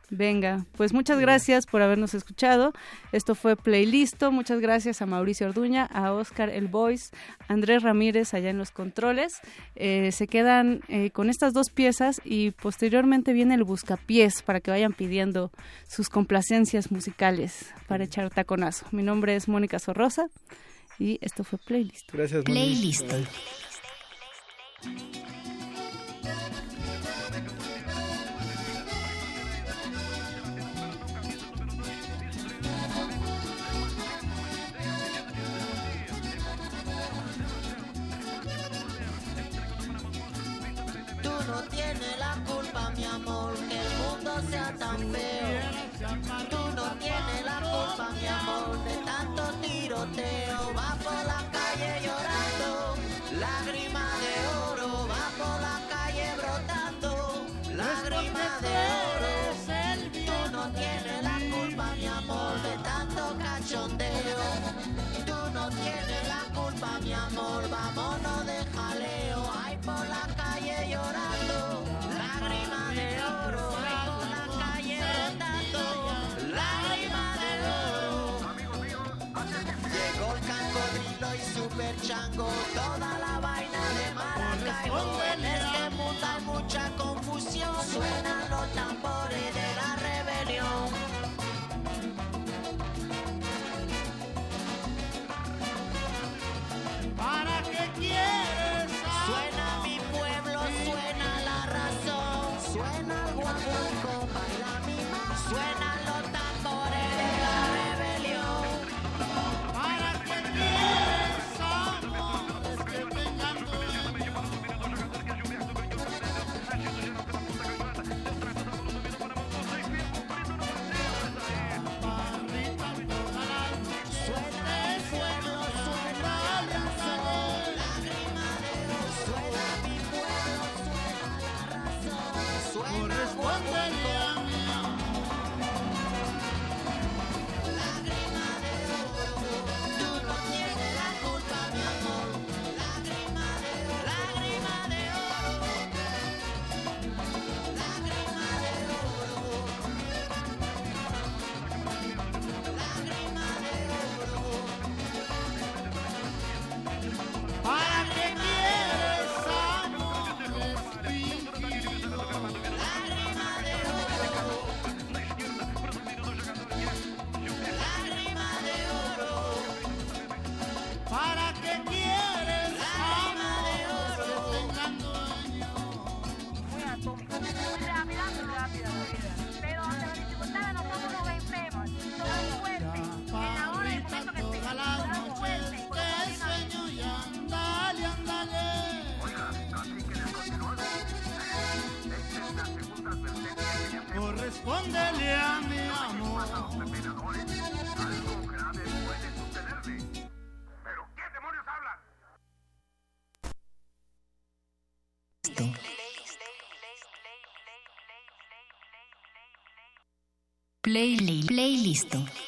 Venga, pues muchas gracias por habernos escuchado. Esto fue Playlisto. Muchas gracias a Mauricio Orduña, a Oscar El Voice, Andrés Ramírez allá en los controles. Eh, se quedan eh, con estas dos piezas y posteriormente viene el buscapiés para que vayan pidiendo sus complacencias musicales para echar taconazo. Mi nombre es Mónica Sorrosa y esto fue Playlist. Gracias. Playlist. tan Tú no tienes la culpa, mi amor, de tanto tiroteo. Play, playlist.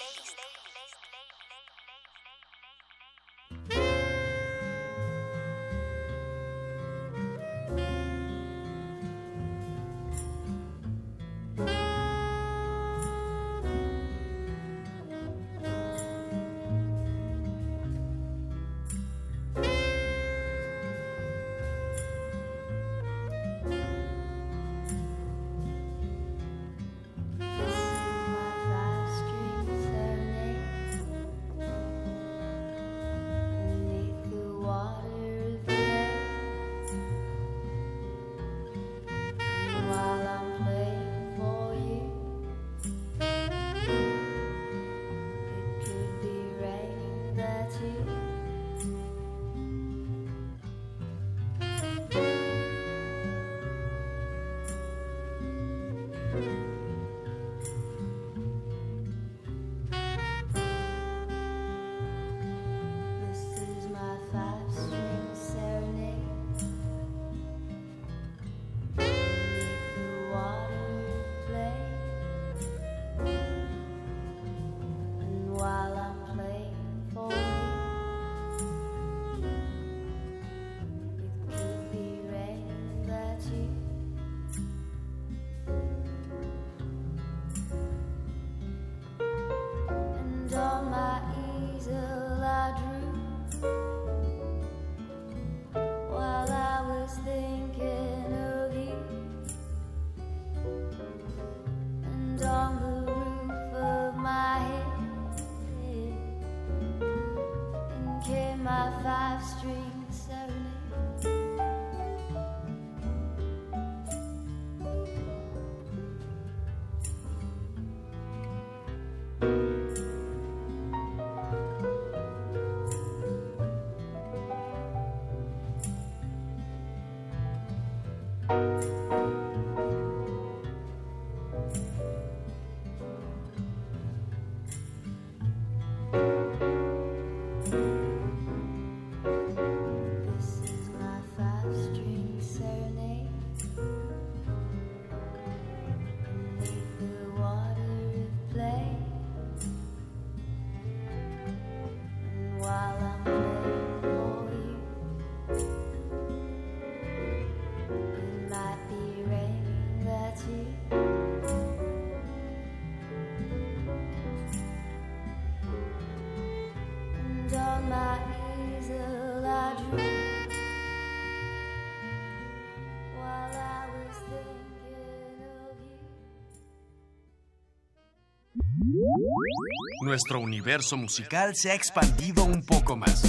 Nuestro universo musical se ha expandido un poco más.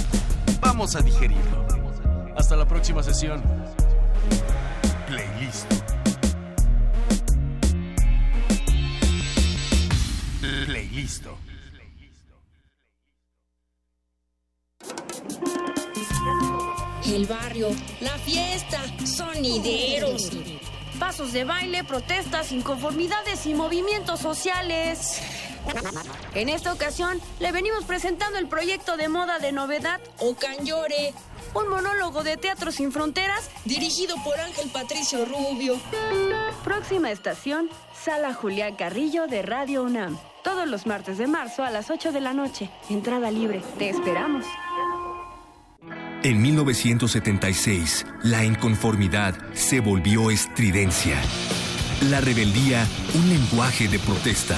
Vamos a digerirlo. Hasta la próxima sesión. Playlist. Playlist. El barrio, la fiesta, sonideros. Pasos de baile, protestas, inconformidades y movimientos sociales. En esta ocasión le venimos presentando el proyecto de moda de novedad Ocanyore, un monólogo de Teatro Sin Fronteras dirigido por Ángel Patricio Rubio. Próxima estación, Sala Julián Carrillo de Radio UNAM. Todos los martes de marzo a las 8 de la noche. Entrada libre. Te esperamos. En 1976, la inconformidad se volvió estridencia. La rebeldía, un lenguaje de protesta.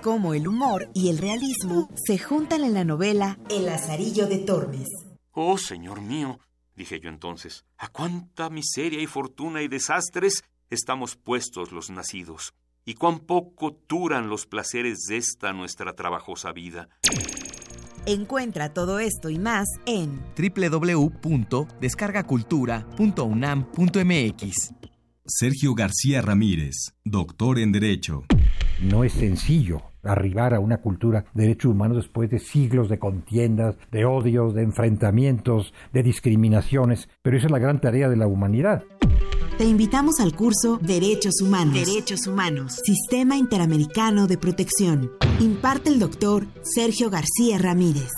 cómo el humor y el realismo se juntan en la novela El Lazarillo de Tormes. Oh, señor mío, dije yo entonces, a cuánta miseria y fortuna y desastres estamos puestos los nacidos, y cuán poco duran los placeres de esta nuestra trabajosa vida. Encuentra todo esto y más en www.descargacultura.unam.mx. Sergio García Ramírez, doctor en Derecho. No es sencillo arribar a una cultura de derechos humanos después de siglos de contiendas, de odios, de enfrentamientos, de discriminaciones, pero esa es la gran tarea de la humanidad. Te invitamos al curso Derechos Humanos. Derechos Humanos. Sistema Interamericano de Protección. Imparte el doctor Sergio García Ramírez.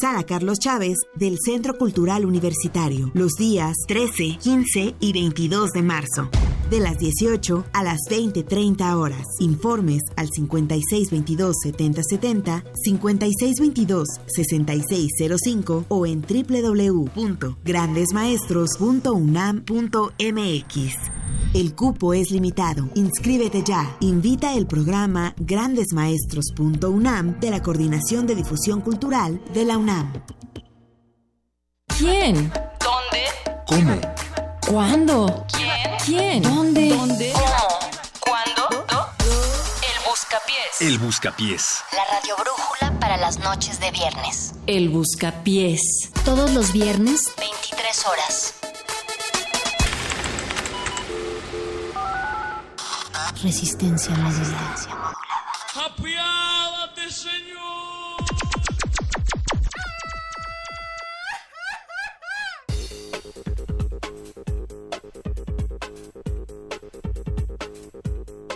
Sala Carlos Chávez del Centro Cultural Universitario, los días 13, 15 y 22 de marzo, de las 18 a las 20.30 horas. Informes al 5622-7070, 5622-6605 o en www.grandesmaestros.unam.mx. El cupo es limitado. Inscríbete ya. Invita el programa grandesmaestros.unam de la Coordinación de Difusión Cultural de la UNAM. ¿Quién? ¿Dónde? ¿Cómo? ¿Cuándo? ¿Quién? ¿Quién? ¿Dónde? ¿Dónde? ¿Cómo? ¿Cuándo? El busca Buscapiés. El Buscapiés. La radio brújula para las noches de viernes. El Buscapiés. Todos los viernes, 23 horas. Resistencia modulada. Apiádate, Señor.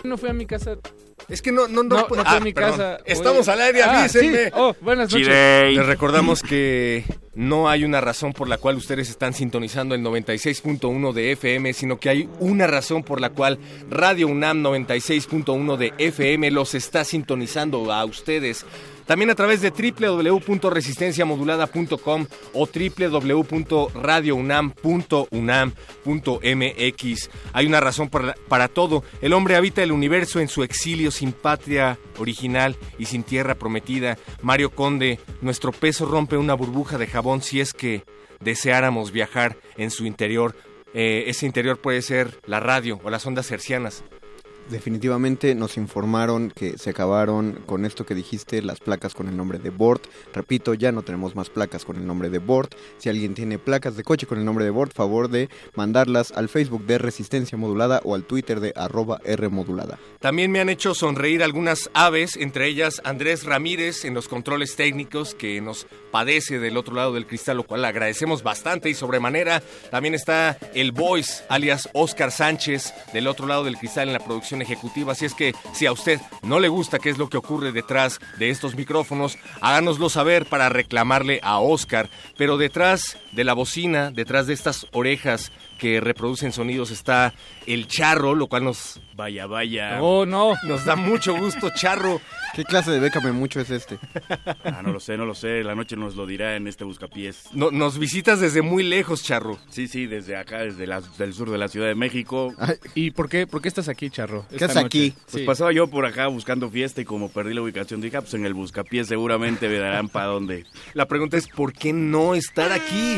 No fui a mi casa. Es que no, no, no, No, no fui ah, a mi perdón. casa. Estamos al aire, Ah, avísenme. sí. Oh, buenas noches. Les recordamos que no hay una razón por la cual ustedes están sintonizando el 96.1 de FM, sino que hay una razón por la cual Radio UNAM 96.1 de FM los está sintonizando a ustedes. También a través de www.resistenciamodulada.com o www.radiounam.unam.mx. Hay una razón para, todo. El hombre habita el universo en su exilio sin patria original y sin tierra prometida. Mario Conde, nuestro peso rompe una burbuja de jabón si es que deseáramos viajar en su interior. Eh, ese interior puede ser la radio o las ondas hercianas. Definitivamente nos informaron que se acabaron con esto que dijiste, las placas con el nombre de Bort. Repito, ya no tenemos más placas con el nombre de Bort. Si alguien tiene placas de coche con el nombre de Bort, favor de mandarlas al Facebook de Resistencia Modulada o al Twitter de arroba R Modulada. También me han hecho sonreír algunas aves, entre ellas Andrés Ramírez en los controles técnicos que nos padece del otro lado del cristal, lo cual le agradecemos bastante y sobremanera. También está el Voice, alias Oscar Sánchez, del otro lado del cristal en la producción ejecutiva. Así es que si a usted no le gusta qué es lo que ocurre detrás de estos micrófonos, háganoslo saber para reclamarle a Oscar. Pero detrás de la bocina, detrás de estas orejas que reproducen sonidos está el charro, lo cual nos... Vaya, vaya. Oh, no. Nos da mucho gusto, charro. ¿Qué clase de bécame mucho es este? Ah, no lo sé, no lo sé. La noche nos lo dirá en este buscapiés. No- nos visitas desde muy lejos, charro. Sí, sí, desde acá, desde la- del sur de la Ciudad de México. ¿Y por qué, por qué estás aquí, Charro? ¿Qué noche? aquí? Pues Sí. pasaba yo por acá buscando fiesta y como perdí la ubicación, dije, ah, pues en el buscapiés seguramente me darán para dónde. La pregunta es, ¿por qué no estar aquí?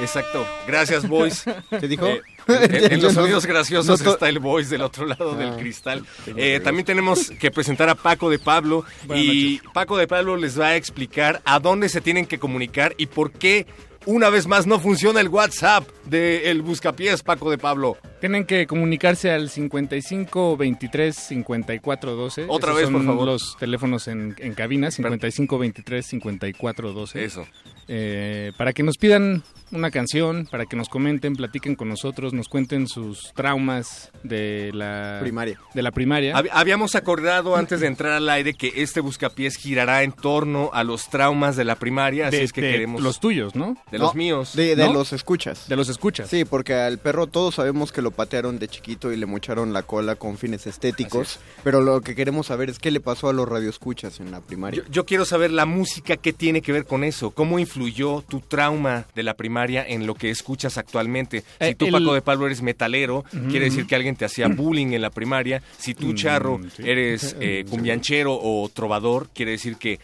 Exacto. Gracias, boys. ¿Qué dijo? Eh, (laughs) en, en los sonidos graciosos está el voice del otro lado del Ah. cristal. Eh, también tenemos que presentar a Paco de Pablo Buenas y Paco de Pablo les va a explicar a dónde se tienen que comunicar y por qué una vez más no funciona el WhatsApp de el Buscapiés Paco de Pablo. Tienen que comunicarse al 55 23 54 12. Otra Esos vez, por favor. los teléfonos en, en cabina, 55 23 54 12. Eso. Eh, para que nos pidan una canción, para que nos comenten, platiquen con nosotros, nos cuenten sus traumas de la Primaria. De la primaria. Hab- Habíamos acordado antes de entrar al aire que este Buscapiés girará en torno a los traumas de la primaria, así De- es que de queremos... los tuyos, ¿no? De No, los míos. De, de ¿no? los escuchas. De los escuchas. Sí, porque al perro todos sabemos que lo patearon de chiquito y le mocharon la cola con fines estéticos. Pero lo que queremos saber es qué le pasó a los radioescuchas en la primaria. Yo, yo quiero saber la música que tiene que ver con eso. ¿Cómo influyó tu trauma de la primaria en lo que escuchas actualmente? Si Eh, tú, el- Paco de Pablo, eres metalero, quiere decir que alguien te hacía bullying en la primaria. Si tú, Mm, Charro, sí. eres (laughs) eh, cumbianchero o trovador, quiere decir que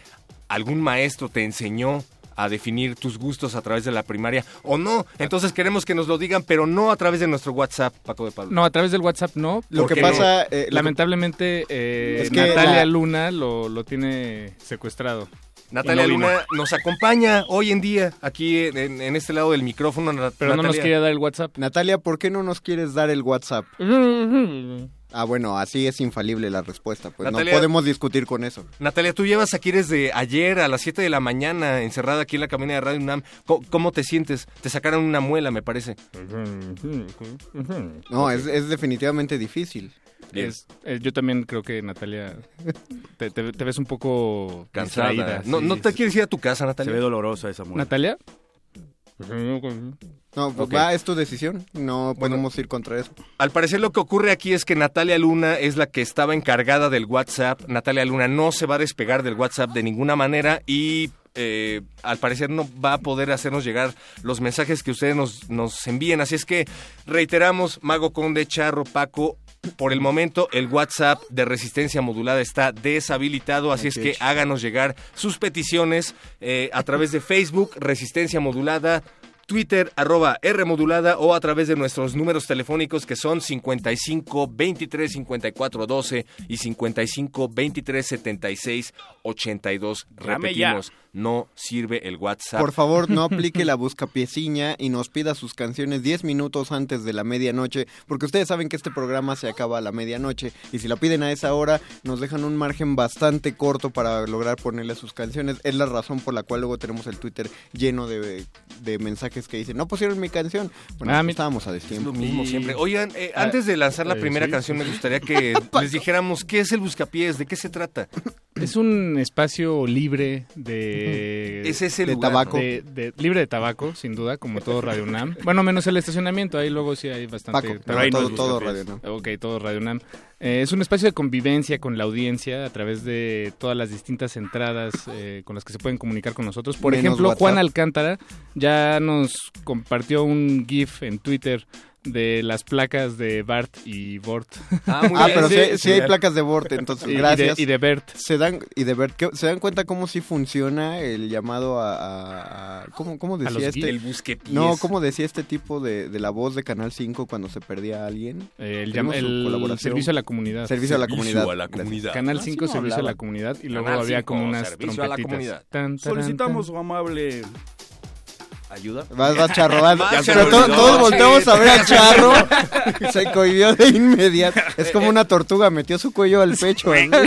algún maestro te enseñó a definir tus gustos a través de la primaria o no. Entonces queremos que nos lo digan, pero no a través de nuestro WhatsApp, Paco de Pablo. No, a través del WhatsApp no. Lo que pasa, eh, lamentablemente, eh, Es que Natalia la- Luna lo, lo tiene secuestrado. Natalia no. Luna nos acompaña hoy en día aquí en, en este lado del micrófono. Pero no nos Natalia. quería dar el WhatsApp. Natalia, ¿por qué no nos quieres dar el WhatsApp? Ah, bueno, así es infalible la respuesta. Pues Natalia- no podemos discutir con eso. Natalia, tú llevas aquí desde ayer a las 7 de la mañana encerrada aquí en la cabina de Radio UNAM. ¿Cómo, cómo te sientes? Te sacaron una muela, me parece. No, es, es definitivamente difícil. Es- eh, yo también creo que Natalia te, te- te ves un poco Cansada. distraída, no, sí. ¿No te quieres ir a tu casa, Natalia? Se ve dolorosa esa muerte. ¿Natalia? No, pues Ok. va, es tu decisión. No podemos ir contra eso. Al parecer lo que ocurre aquí es que Natalia Luna es la que estaba encargada del WhatsApp. Natalia Luna no se va a despegar del WhatsApp de ninguna manera y eh, al parecer no va a poder hacernos llegar los mensajes que ustedes nos, nos envíen. Así es que reiteramos, Mago Conde, Charro, Paco, por el momento el WhatsApp de resistencia modulada está deshabilitado, así es que háganos llegar sus peticiones eh, a través de Facebook, Resistencia Modulada. Twitter arroba R modulada o a través de nuestros números telefónicos que son 55 23 54 12 y 55 23 76 82. Llame ya. No sirve el WhatsApp. Por favor, no (laughs) aplique la buscapieciña y nos pida sus canciones 10 minutos antes de la medianoche, porque ustedes saben que este programa se acaba a la medianoche y si la piden a esa hora nos dejan un margen bastante corto para lograr ponerle sus canciones. Es la razón por la cual luego tenemos el Twitter lleno de, de mensajes que dicen, no pusieron mi canción. Bueno, Ah, mi- estábamos a destiempo. Lo mismo siempre. Oigan, eh, Ah, antes de lanzar la eh, primera sí. canción, me gustaría que (laughs) les dijéramos qué es el Buscapiés, de qué se trata. Es un espacio libre de... Es ese de lugar, tabaco. De- de- libre de tabaco, sin duda, como todo Radio UNAM. Bueno, menos el estacionamiento, ahí luego sí hay bastante... Paco, tabaco. todo- todo Radio UNAM. Ok, todo Radio UNAM. Eh, es un espacio de convivencia con la audiencia a través de todas las distintas entradas eh, con las que se pueden comunicar con nosotros. Por Menos ejemplo, WhatsApp. Juan Alcántara ya nos compartió un GIF en Twitter de las placas de Bart y Bort. Ah, (laughs) pero sí, sí hay placas de Bort, entonces Y- (laughs) y de- gracias. Y de, Bert. Se dan y de Bert, ¿qué- se dan cuenta cómo sí funciona el llamado a, a- a- ¿cómo, cómo decía los este? el busquepiés. No, cómo decía este tipo de, de la voz de Canal 5 cuando se perdía a alguien. El, su el colaboración. servicio a la comunidad. Servicio a la comunidad. Gracias. Canal 5, servicio a la comunidad. Y luego Canal había 5, como unas servicio a la comunidad. Tan, Solicitamos su amable ayuda. Vas, vas, Charro, vas. (laughs) Pero todos volteamos a ver a. Charro. (laughs) Se cohibió de inmediato. Es como una tortuga, metió su cuello al pecho. ¿eh? (laughs)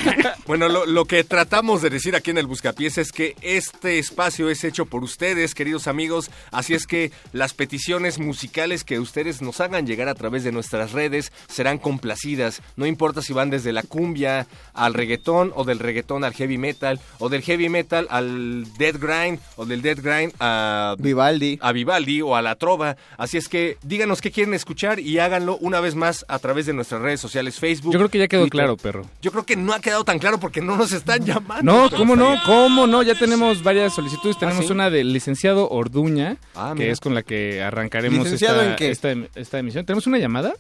Bueno, lo, lo que tratamos de decir aquí en el Buscapiés es que este espacio es hecho por ustedes, queridos amigos, así es que las peticiones musicales que ustedes nos hagan llegar a través de nuestras redes serán complacidas, no importa si van desde la cumbia al reggaetón o del reggaetón al heavy metal o del heavy metal al dead grind o del dead grind a Vivaldi, a Vivaldi o a la trova, así es que díganos qué quieren escuchar y háganlo una vez más a través de nuestras redes sociales Facebook. Yo creo que ya quedó Twitter. claro, perro. Yo creo que no ha quedado tan claro porque no nos están llamando. No, ¿cómo no? ¿Cómo no? Ya tenemos varias solicitudes. Tenemos ¿sí? una del licenciado Orduña, Ah, que es con la que arrancaremos ¿Licenciado esta, en qué? esta esta emisión. ¿Tenemos una llamada?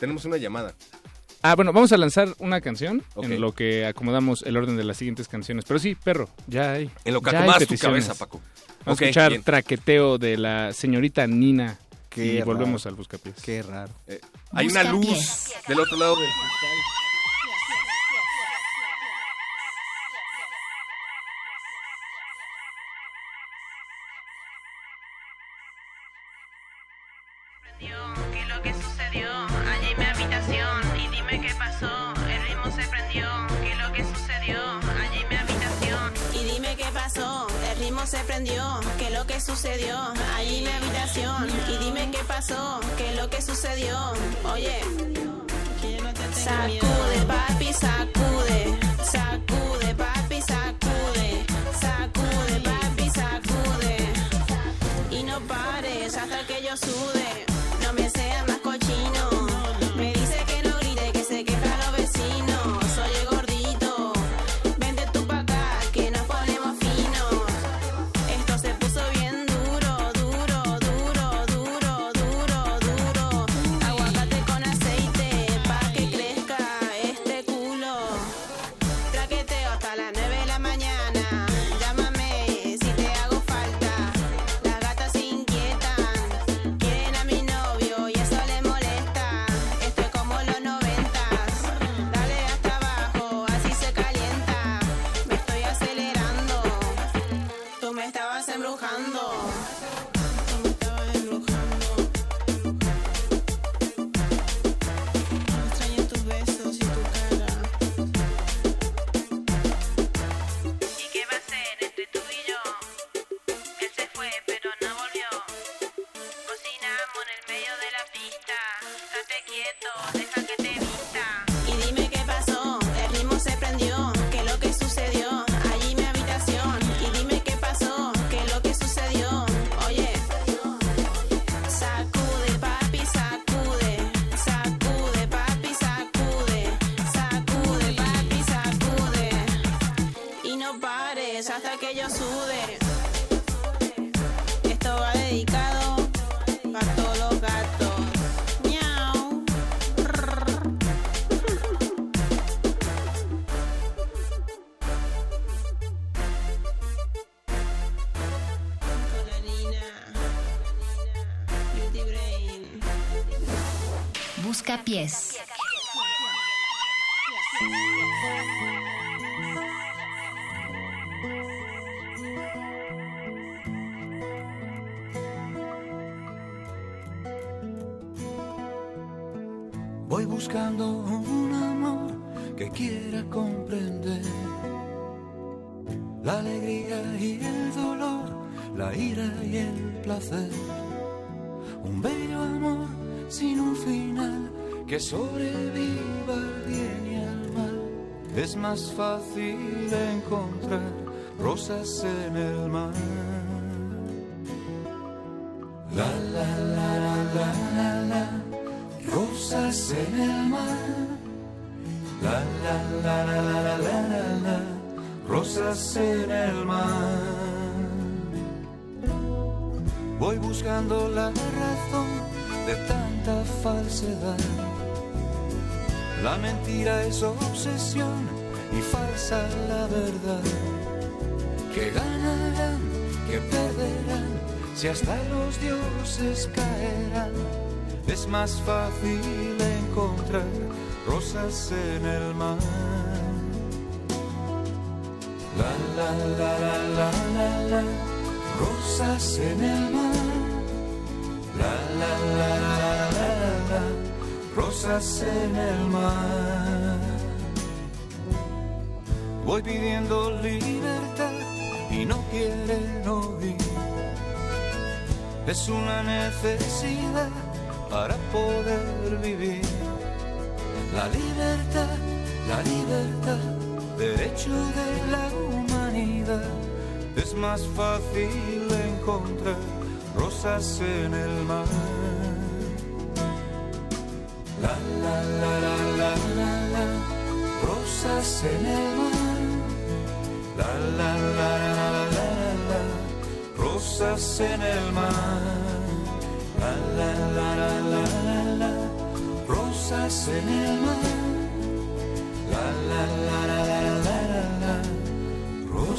Tenemos una llamada. Ah, bueno, vamos a lanzar una canción en lo que acomodamos el orden de las siguientes canciones. Pero sí, perro, ya hay. En lo que acomodas tu cabeza, Paco. Vamos a escuchar bien. traqueteo de la señorita Nina Qué y raro. volvemos al Buscapiés. Qué raro. Eh, Hay una luz del otro lado del ¿Qué es lo que se prendió, qué es lo que sucedió allí en mi habitación. Y dime qué pasó, qué es lo que sucedió. Oye, sacude, papi, sacude, sacude, papi, sacude, Voy buscando un amor que quiera comprender la alegría y el dolor, la ira y el placer. Un bello amor sin un final que sobreviva al bien y al mal. Es más fácil encontrar rosas en el mar. En el mar. Voy buscando la razón de tanta falsedad. La mentira es obsesión y falsa la verdad. Que ganarán, que perderán, si hasta los dioses caerán. Es más fácil encontrar rosas en el mar. La la la la la rosas en el mar. La la la la la, rosas en el mar. Voy pidiendo libertad y no quieren oír. Es una necesidad para poder vivir. La libertad, la libertad, derecho de la humanidad. Es más fácil encontrar rosas en el mar. La la la la la la la, rosas en el mar. La la la la la la la, rosas en el mar. La la la la la la la, rosas en el mar. La la la la, la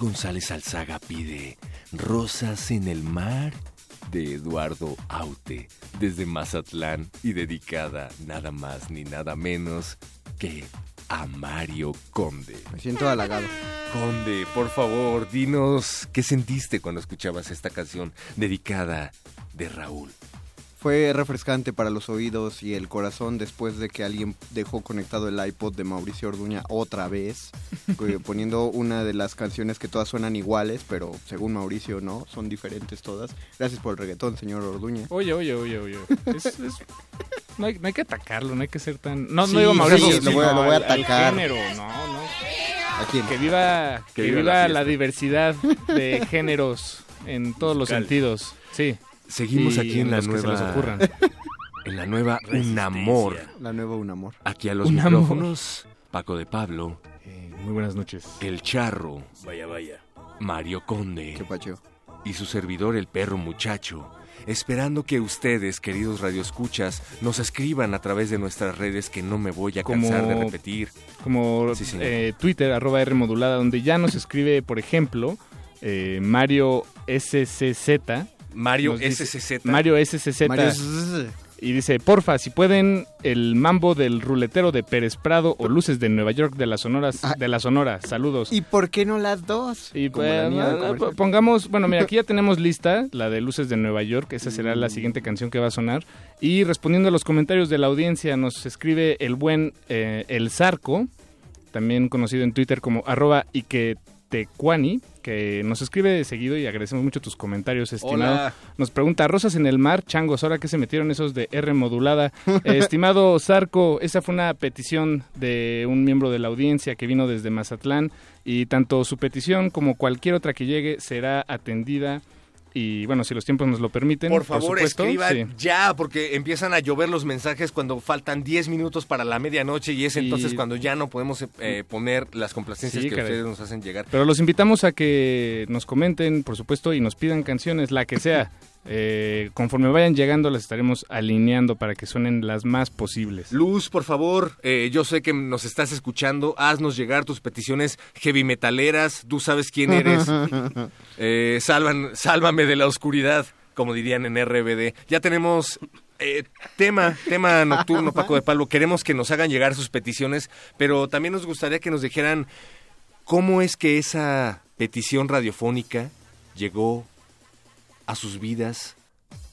González Alzaga pide Rosas en el Mar de Eduardo Aute desde Mazatlán y dedicada nada más ni nada menos que a Mario Conde. Me siento halagado. Conde, por favor, dinos qué sentiste cuando escuchabas esta canción dedicada de Raúl. Fue refrescante para los oídos y el corazón después de que alguien dejó conectado el iPod de Mauricio Orduña otra vez, (laughs) eh, poniendo una de las canciones que todas suenan iguales, pero según Mauricio no, son diferentes todas. Gracias por el reggaetón, señor Orduña. Oye, oye, oye, oye. Es- es- no, hay, no hay que atacarlo, no hay que ser tan... No, Sí, no digo Mauricio, sí, lo voy a- sino lo voy a al- al atacar. género, no, no. ¿A quién? Que viva, que viva viva la diversidad de (laughs) géneros en todos los sentidos. Sí. Seguimos Y aquí en la los que se les nueva... ocurran. (laughs) En la nueva Unamor. La nueva Unamor. Aquí a los Un amor. micrófonos, Paco de Pablo. muy buenas noches. El Charro. Vaya, vaya. Mario Conde. Qué pacho. Y su servidor, el perro muchacho. Esperando que ustedes, queridos radioescuchas, nos escriban a través de nuestras redes que no me voy a Como- cansar de repetir. Como Sí, eh, Twitter, arroba R modulada, donde ya nos escribe, por ejemplo, eh, Mario SCZ. Mario SCZ. Mario SCZ. Mario. Y dice, porfa, si pueden, el mambo del ruletero de Pérez Prado o luces de Nueva York de la Sonora. De la Sonora. Saludos. ¿Y por qué no las dos? Y pues, la eh, pongamos, bueno, mira, aquí ya (laughs) tenemos lista la de Luces de Nueva York, esa será la siguiente canción que va a sonar. Y respondiendo a los comentarios de la audiencia, nos escribe el buen eh, El Zarco, también conocido en Twitter como arroba Iketecuani, que nos escribe de seguido y agradecemos mucho tus comentarios, estimado. Hola. Nos pregunta, ¿rosas en el mar, changos? ¿Ahora que se metieron esos de R modulada? Eh, (laughs) estimado Zarco, esa fue una petición de un miembro de la audiencia que vino desde Mazatlán y tanto su petición como cualquier otra que llegue será atendida Y bueno, si los tiempos nos lo permiten. Por favor, supuesto, escriban sí. ya, porque empiezan a llover los mensajes cuando faltan 10 minutos para la medianoche y es entonces Y- cuando ya no podemos eh, poner las complacencias Sí, que caray. ustedes nos hacen llegar. Pero los invitamos a que nos comenten, por supuesto, y nos pidan canciones, la que sea. (laughs) Eh, conforme vayan llegando, las estaremos alineando para que suenen las más posibles. Luz, por favor, eh, yo sé que nos estás escuchando, haznos llegar tus peticiones heavy metaleras, tú sabes quién eres. (laughs) Eh, salvan, sálvame de la oscuridad, como dirían en RBD. Ya tenemos eh, tema, tema nocturno, Paco de Pablo. Queremos que nos hagan llegar sus peticiones, pero también nos gustaría que nos dijeran cómo es que esa petición radiofónica llegó a sus vidas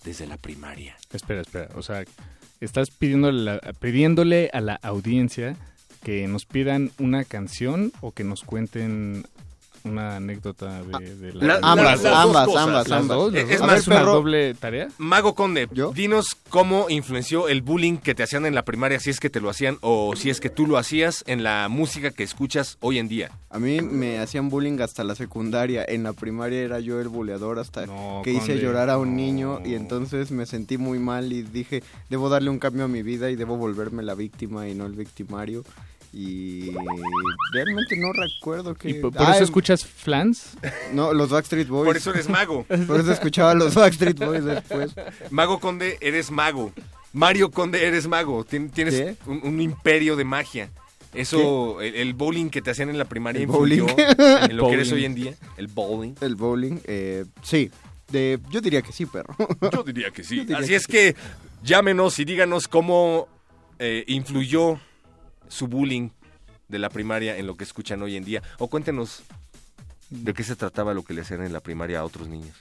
desde la primaria. Espera, espera. O sea, estás pidiéndole, pidiéndole a la audiencia que nos pidan una canción o que nos cuenten una anécdota de, de la... La- Ambas, las ambas, cosas. ambas, ¿Las ambas. dos? ¿Las Es una perro- doble tarea? Mago Conde, dinos cómo influenció el bullying que te hacían en la primaria, si es que te lo hacían o si es que tú lo hacías en la música que escuchas hoy en día. A mí me hacían bullying hasta la secundaria. En la primaria era yo el buleador hasta que hice Conde, llorar a un niño y entonces me sentí muy mal y dije, debo darle un cambio a mi vida y debo volverme la víctima y no el victimario. Y realmente no recuerdo que... ¿Y por, por Ah, eso escuchas flans? No, los Backstreet Boys. Por eso eres mago. (laughs) Por eso escuchaba los Backstreet Boys después. Mago Conde, eres mago. Mario Conde, eres mago. Tien- Tienes ¿Qué? un, un imperio de magia. Eso, el, el bowling que te hacían en la primaria El influyó bowling. en lo que eres hoy en día. El bowling. El bowling, eh, sí. De, yo diría que sí, perro. (laughs) Yo diría que sí. Diría Así que es que llámenos y díganos cómo eh, influyó su bullying de la primaria en lo que escuchan hoy en día. O cuéntenos de qué se trataba lo que le hacían en la primaria a otros niños.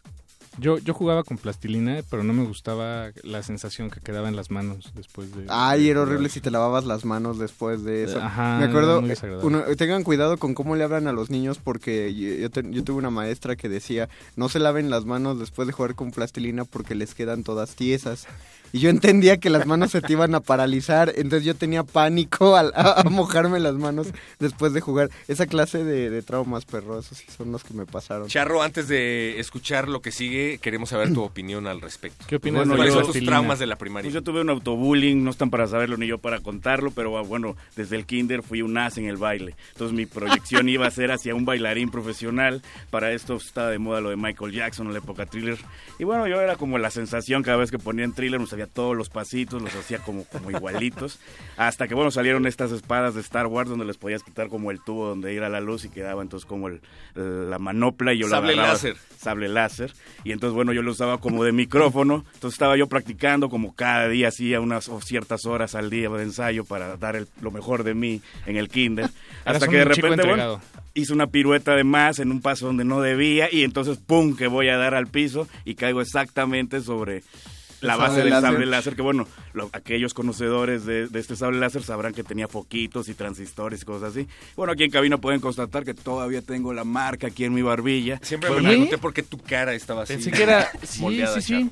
Yo, yo jugaba con plastilina, pero no me gustaba la sensación que quedaba en las manos después de... Ay, era horrible si te lavabas las manos después de eso. Ajá, Me acuerdo, eh, uno- tengan cuidado con cómo le hablan a los niños porque yo, yo te- yo tuve una maestra que decía, no se laven las manos después de jugar con plastilina porque les quedan todas tiesas. Y yo entendía que las manos se te iban a paralizar, entonces yo tenía pánico al- a, a mojarme las manos después de jugar. Esa clase de, de traumas perrosos sí son los que me pasaron. Charro, antes de escuchar lo que sigue, queremos saber tu opinión al respecto. ¿Qué Bueno, ¿Cuáles yo- son tus traumas de la primaria? Pues yo tuve un autobullying, no están para saberlo ni yo para contarlo, pero ah, bueno, desde el kinder fui un as en el baile. Entonces mi proyección iba a ser hacia un bailarín profesional. Para esto estaba de moda lo de Michael Jackson en la época thriller. Y bueno, yo era como la sensación cada vez que ponían thriller, me sabía todos los pasitos, los hacía como, como igualitos. Hasta que bueno, salieron estas espadas de Star Wars donde les podías quitar como el tubo donde ir a la luz y quedaba entonces como el, la manopla y yo Sable lo agarraba. láser. Sable láser. Y entonces bueno, yo lo usaba como de micrófono. Entonces estaba yo practicando como cada día, hacía unas o ciertas horas al día de ensayo para dar el- lo mejor de mí en el kinder. Hasta que de repente, bueno, hice una pirueta de más en un paso donde no debía y entonces pum que voy a dar al piso y caigo exactamente sobre la El base del láser. sable láser que bueno lo- aquellos conocedores de, de este sable láser sabrán que tenía foquitos y transistores y cosas así bueno aquí en cabina pueden constatar que todavía tengo la marca aquí en mi barbilla Siempre me pregunté por qué tu cara estaba así. Pensé que era... Sí, (laughs) moldeada, sí, sí.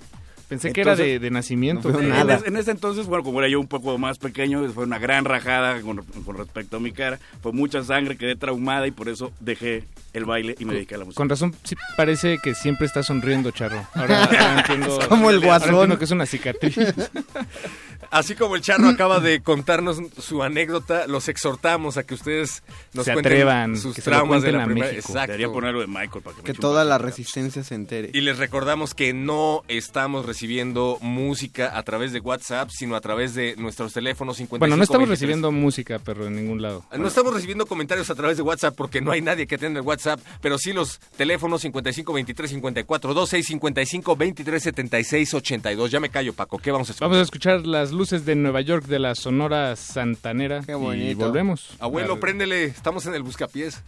Pensé que era de, de nacimiento. en, es- ese entonces, bueno, como era yo un poco más pequeño, fue una gran rajada con, con respecto a mi cara. Fue mucha sangre, quedé traumada y por eso dejé el baile y me dediqué a la música. Con razón, sí parece que siempre está sonriendo, Charro. Ahora, (laughs) ahora entiendo, Como el ahora guasón. entiendo que es una cicatriz. (laughs) Así como el Charro acaba de contarnos su anécdota, los exhortamos a que ustedes nos Se cuenten atrevan, sus que se lo traumas de la a primaria. México. Exacto. Debería poner algo de Michael para que, Que toda la resistencia se entere. Y les recordamos que no estamos recibiendo música a través de WhatsApp, sino a través de nuestros teléfonos 55 Bueno, no estamos 23. recibiendo música, pero en ningún lado. No estamos recibiendo comentarios a través de WhatsApp porque no hay nadie que tenga el WhatsApp, pero sí los teléfonos 55 23 54 26 55 23 76 82. Ya me callo, Paco. ¿Qué vamos a escuchar? Vamos a escuchar las luces de Nueva York de la Sonora Santanera y bonito. volvemos. Abuelo, préndele. Estamos en el buscapiés.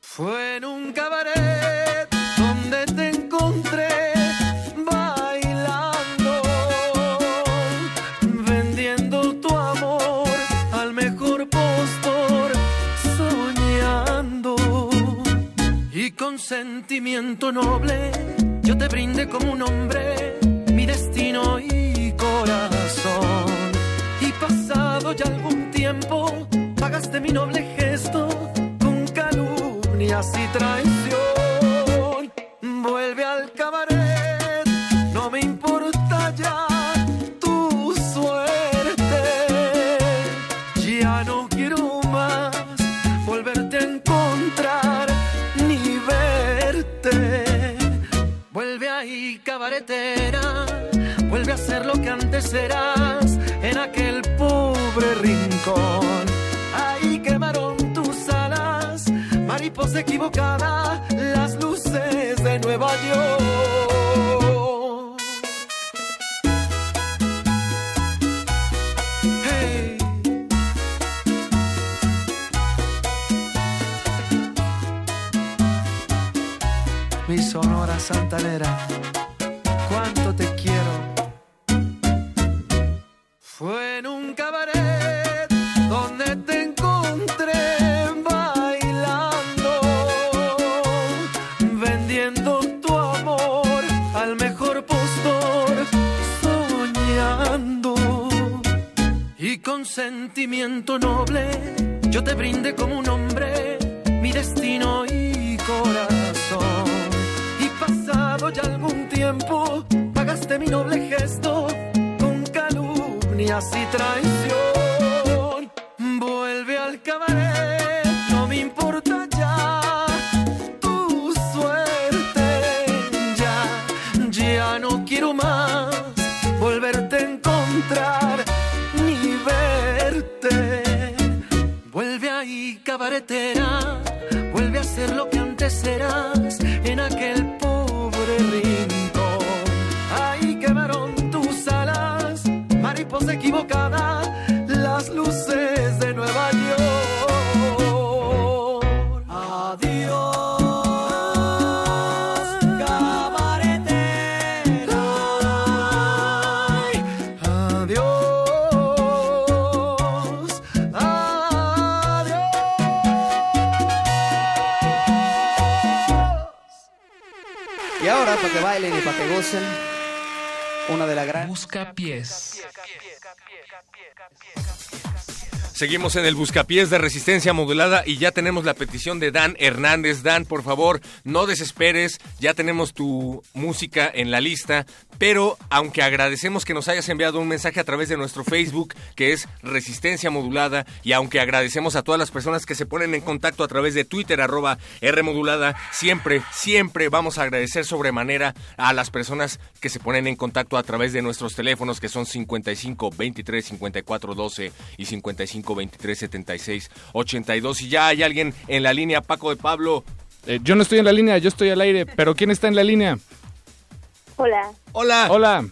Fue en un con sentimiento noble yo te brinde como un hombre mi destino y corazón. Y pasado ya algún tiempo, pagaste mi noble gesto con calumnias y traición. Vuelve al cabaret, eras en aquel pobre rincón. Ahí quemaron tus alas, mariposa equivocada, las luces de Nueva York. Mi sonora santanera, Fue en un cabaret donde te encontré bailando, vendiendo tu amor al mejor postor, soñando. Y con sentimiento noble yo te brindé como un hombre mi destino y corazón. Y pasado ya algún tiempo, pagaste mi noble gesto calumnias y. Busca pies. Seguimos en el buscapiés de resistencia modulada y ya tenemos la petición de Dan Hernández. Dan, por favor, no desesperes, ya tenemos tu música en la lista, pero aunque agradecemos que nos hayas enviado un mensaje a través de nuestro Facebook, que es Resistencia Modulada, y aunque agradecemos a todas las personas que se ponen en contacto a través de Twitter, arroba R Modulada, siempre, siempre vamos a agradecer sobremanera a las personas que se ponen en contacto a través de nuestros teléfonos, que son 55 23 54 12 y 55 23 76 82. Y ya hay alguien en la línea, Paco de Pablo. Eh, yo no estoy en la línea, yo estoy al aire, pero ¿quién está en la línea? Hola, Hola. Hola.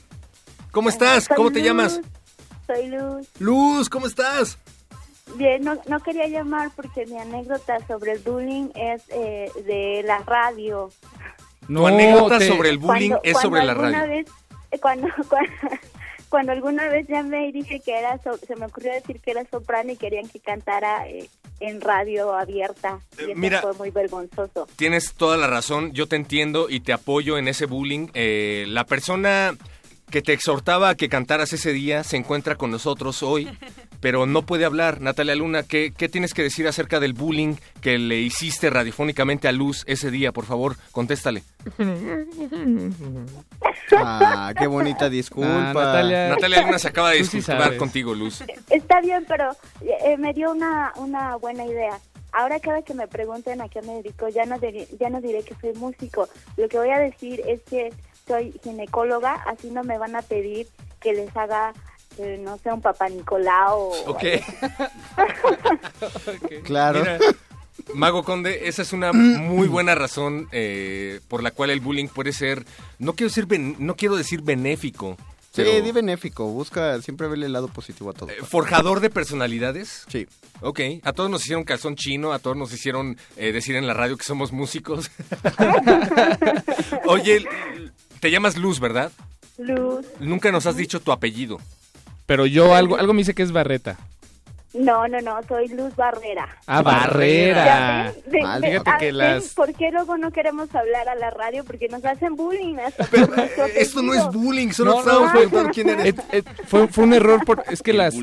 ¿Cómo estás? Soy ¿Cómo te Luz. llamas? soy Luz. Luz, ¿cómo estás? Bien, no, no quería llamar porque mi anécdota sobre el bullying es eh, de la radio. tu anécdota te- sobre el bullying Cuando- es sobre la radio. vez- eh, cuando, (laughs) cuando, cuando alguna vez llamé y dije que era, so- se me ocurrió decir que era soprano y querían que cantara eh, en radio abierta. Y eso mira- fue muy vergonzoso. Tienes toda la razón, yo te entiendo y te apoyo en ese bullying. Eh, la persona que te exhortaba a que cantaras ese día se encuentra con nosotros hoy, (laughs) pero no puede hablar. Natalia Luna, ¿qué, qué tienes que decir acerca del bullying que le hiciste radiofónicamente a Luz ese día? Por favor, contéstale. Ah, qué bonita disculpa. Ah, Natalia. Natalia Luna se acaba de sí disculpar contigo, Luz. Está bien, pero eh, me dio una, una buena idea. Ahora cada que me pregunten a qué me dedico, ya no, diré, ya no diré que soy músico. Lo que voy a decir es que soy ginecóloga, así no me van a pedir que les haga, eh, no sé, un papá Nicolau. o- (laughs) Ok. Claro. Mira, Mago Conde, esa es una muy buena razón eh, por la cual el bullying puede ser, no quiero decir, ben- no quiero decir benéfico, Sí, pero di benéfico. Busca siempre verle el lado positivo a todo. forjador de personalidades. Sí. Ok, a todos nos hicieron calzón chino, a todos nos hicieron eh, decir en la radio que somos músicos. (laughs) Oye, te llamas Luz, ¿verdad? Luz. Nunca nos has dicho tu apellido. Pero yo algo, algo me dice que es Barreta. No, no, no, soy Luz Barrera. Ah, Barrera. De- Mal. de- Fíjate que ven, las... ¿Por qué luego no queremos hablar a la radio? Porque nos hacen bullying. por nuestro Esto no es bullying, solo No, estábamos no. preguntando quién eres. Eh, eh, fue, fue un error, por, es que El las,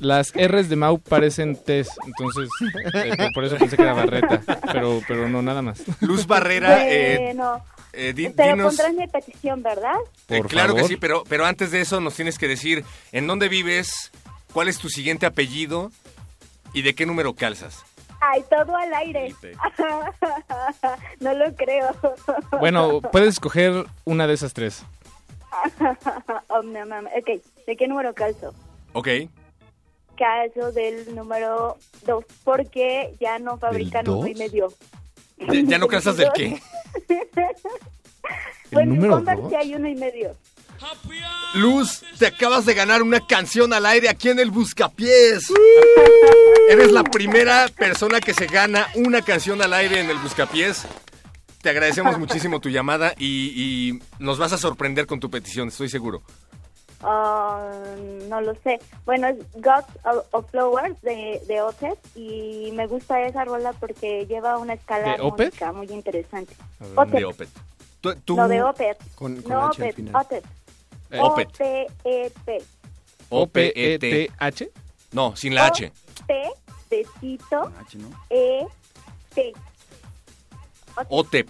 las, R's de Mau parecen T's, entonces eh, por, por eso pensé que era Barreta, pero, pero no, nada más. Luz Barrera, eh, Bueno, eh, di- pero dinos... pondrán mi petición, ¿verdad? Eh, Por claro que sí, pero, pero antes de eso nos tienes que decir en dónde vives, cuál es tu siguiente apellido y de qué número calzas. Ay, todo al aire. (laughs) no lo creo. Bueno, puedes escoger una de esas tres. (laughs) oh, no. Ok, ¿de qué número calzo? Ok. Calzo del número 2, porque ya no fabrican uno y dos? medio. ¿Ya, ya no calzas del (laughs) qué? Bueno, número en Converse sí hay uno y medio. Luz, te acabas de ganar una canción al aire aquí en el Buscapiés. Eres la primera persona que se gana una canción al aire en el Buscapiés. Te agradecemos muchísimo tu llamada y, y nos vas a sorprender con tu petición, estoy seguro. Ah, no lo sé. Bueno, es Gods of, of Flowers de, de Opeth y me gusta esa rola porque lleva una escala ¿De Opeth? armónica muy interesante. De Opeth. Opet. Tú, tú- No, de Opeth. Con- con no, H al Opeth, final. Opeth. Eh, Opeth. O-P-E-T. O-P-E-T-H. No, sin la H. P de Tito, E-T. Otep.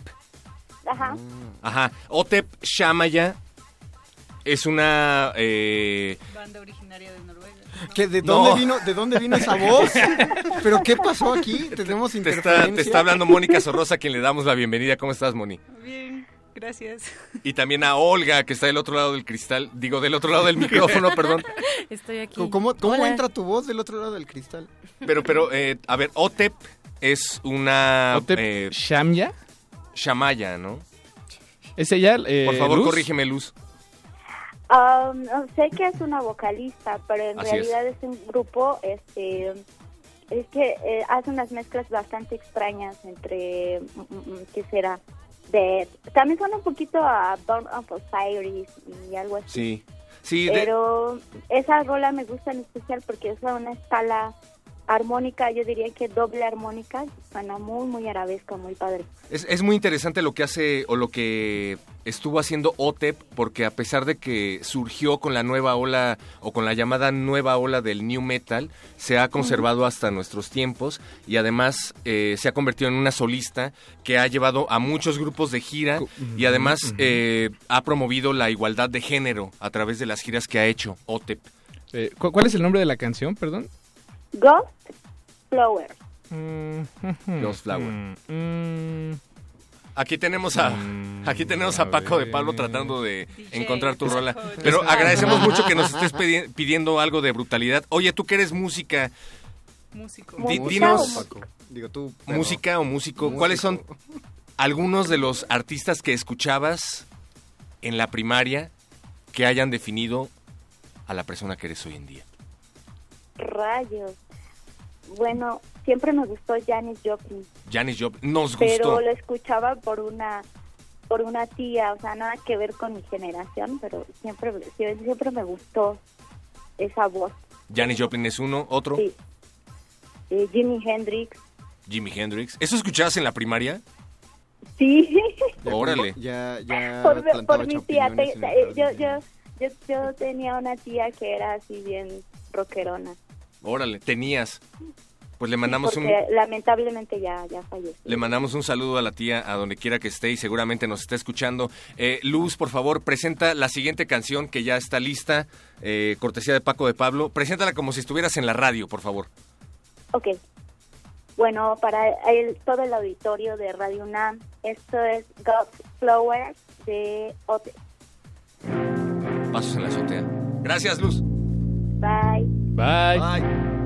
Ajá. Ajá. Otep Shamaya es una... eh, Banda originaria de Noruega. ¿Qué, ¿De No. dónde vino, de dónde vino esa voz? ¿Pero qué pasó aquí? Tenemos te, interferencia. está, te está hablando Mónica Sorrosa, a quien le damos la bienvenida. ¿Cómo estás, Moni? Bien, gracias. Y también a Olga, que está del otro lado del cristal. Digo, del otro lado del micrófono, perdón. Estoy aquí. ¿Cómo, cómo entra tu voz del otro lado del cristal? Pero, pero, eh, a ver, Otep es una... ¿Otep Shamya? Shamaya, ¿no? ¿Es ella? eh, Por favor, Luz? corrígeme, Luz. Um, sé que es una vocalista, pero en Así realidad es. un grupo, este, es que eh, hace unas mezclas bastante extrañas entre, mm, mm, ¿qué será? De, también suena un poquito a Dawn of Osiris y algo así. Sí. Sí, de- pero esa rola me gusta en especial porque es una escala armónica, yo diría que doble armónica, suena muy, muy arabesca, muy padre. Es, es muy interesante lo que hace o lo que estuvo haciendo OTEP, porque a pesar de que surgió con la nueva ola o con la llamada nueva ola del new metal, se ha conservado hasta nuestros tiempos y además eh, se ha convertido en una solista que ha llevado a muchos grupos de gira y además eh, ha promovido la igualdad de género a través de las giras que ha hecho OTEP. Eh, ¿cu- ¿Cuál es el nombre de la canción, perdón? Ghost Flower. Ghost Flower. Mm, Aquí tenemos a aquí tenemos a Paco de Pablo tratando de encontrar tu rola. Pero agradecemos mucho que nos estés pidiendo algo de brutalidad. Oye, tú que eres música, Músico. di- ¿Música dinos? Digo tú, música o Músico. ¿cuáles son algunos de los artistas que escuchabas en la primaria que hayan definido a la persona que eres hoy en día? Rayos. Bueno, siempre me gustó Janis Joplin, Janis Joplin nos pero gustó. lo escuchaba por una por una tía, o sea, nada que ver con mi generación, pero siempre siempre, siempre me gustó esa voz. Janis Joplin es uno, otro, Sí. Eh, Jimi Hendrix. Jimi Hendrix. ¿Eso escuchabas en la primaria? Sí. (laughs) Órale. Ya, ya (laughs) por, mi tía. te- eh, yo, yo, yo, yo tenía una tía que era así bien rockerona. Órale, tenías. Pues le mandamos un lamentablemente ya, ya falleció. le mandamos un saludo a la tía a donde quiera que esté y seguramente nos está escuchando. Eh, Luz, por favor, presenta la siguiente canción que ya está lista, eh, cortesía de Paco de Pablo. Preséntala como si estuvieras en la radio, por favor. Ok. Bueno, para el- todo el auditorio de Radio UNAM, esto es God's Flowers de Ote. Pasos en la azotea. Gracias, Luz. Bye. Bye. She's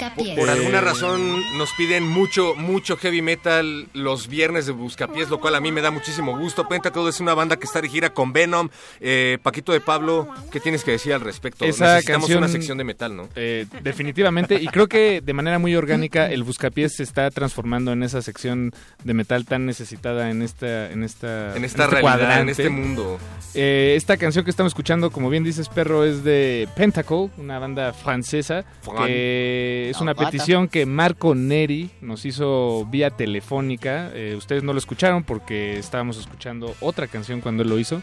Buscapiés. Por alguna razón nos piden mucho, mucho heavy metal los viernes de Buscapiés, lo cual a mí me da muchísimo gusto. Pentacle es una banda que está de gira con Venom. Eh, Paquito de Pablo, ¿qué tienes que decir al respecto? Esa Necesitamos canción- una sección de metal, ¿no? Eh, definitivamente, y creo que de manera muy orgánica el Buscapiés se está transformando en esa sección de metal tan necesitada en esta en esta En esta este realidad, en cuadrante. este mundo. Eh, esta canción que estamos escuchando, como bien dices, perro, es de Pentacle, una banda francesa, Fran. que es una petición que Marco Neri nos hizo vía telefónica. Eh, ustedes no lo escucharon porque estábamos escuchando otra canción cuando él lo hizo.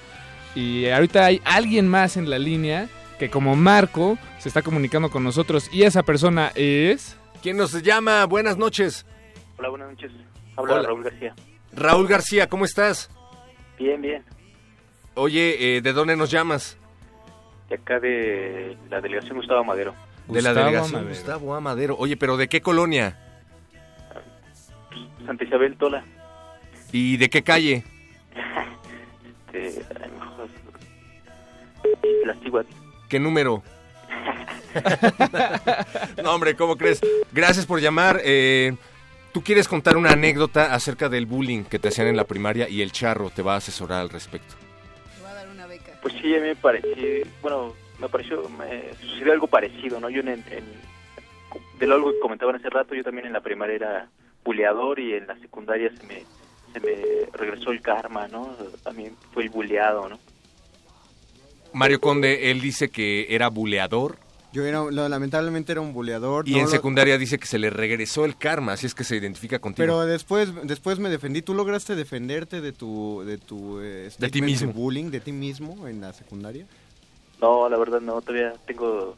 Y ahorita hay alguien más en la línea que como Marco se está comunicando con nosotros y esa persona es... ¿Quién nos llama? Buenas noches. Hola, buenas noches. Habla Hola. Raúl García. Raúl García, ¿cómo estás? Bien, bien. Oye, eh, ¿de dónde nos llamas? De acá de la delegación Gustavo Madero. De la delegación Amadero. Gustavo Amadero. Oye, pero ¿de qué colonia? Santa Isabel Tola. ¿Y de qué calle? Este, a lo mejor- Las. ¿Qué número? (laughs) no, hombre, ¿cómo crees? Gracias por llamar. Eh, Tú quieres contar una anécdota acerca del bullying que te hacían en la primaria y el charro te va a asesorar al respecto. Pues sí, a mí me pareció, bueno, me pareció, me sucedió algo parecido, ¿no? Yo en, en- de lo algo que comentaban hace rato, yo también en la primaria era buleador y en la secundaria se me, se me regresó el karma, ¿no? También fui buleado, ¿no? Mario Conde, él dice que era buleador Yo era, lo- lamentablemente era un buleador. y no en lo- secundaria dice que se le regresó el karma, así es que se identifica contigo. Pero después, después me defendí. ¿Tú lograste defenderte de tu, de tu eh, statement mismo. bullying, de ti mismo en la secundaria? No, la verdad no, todavía tengo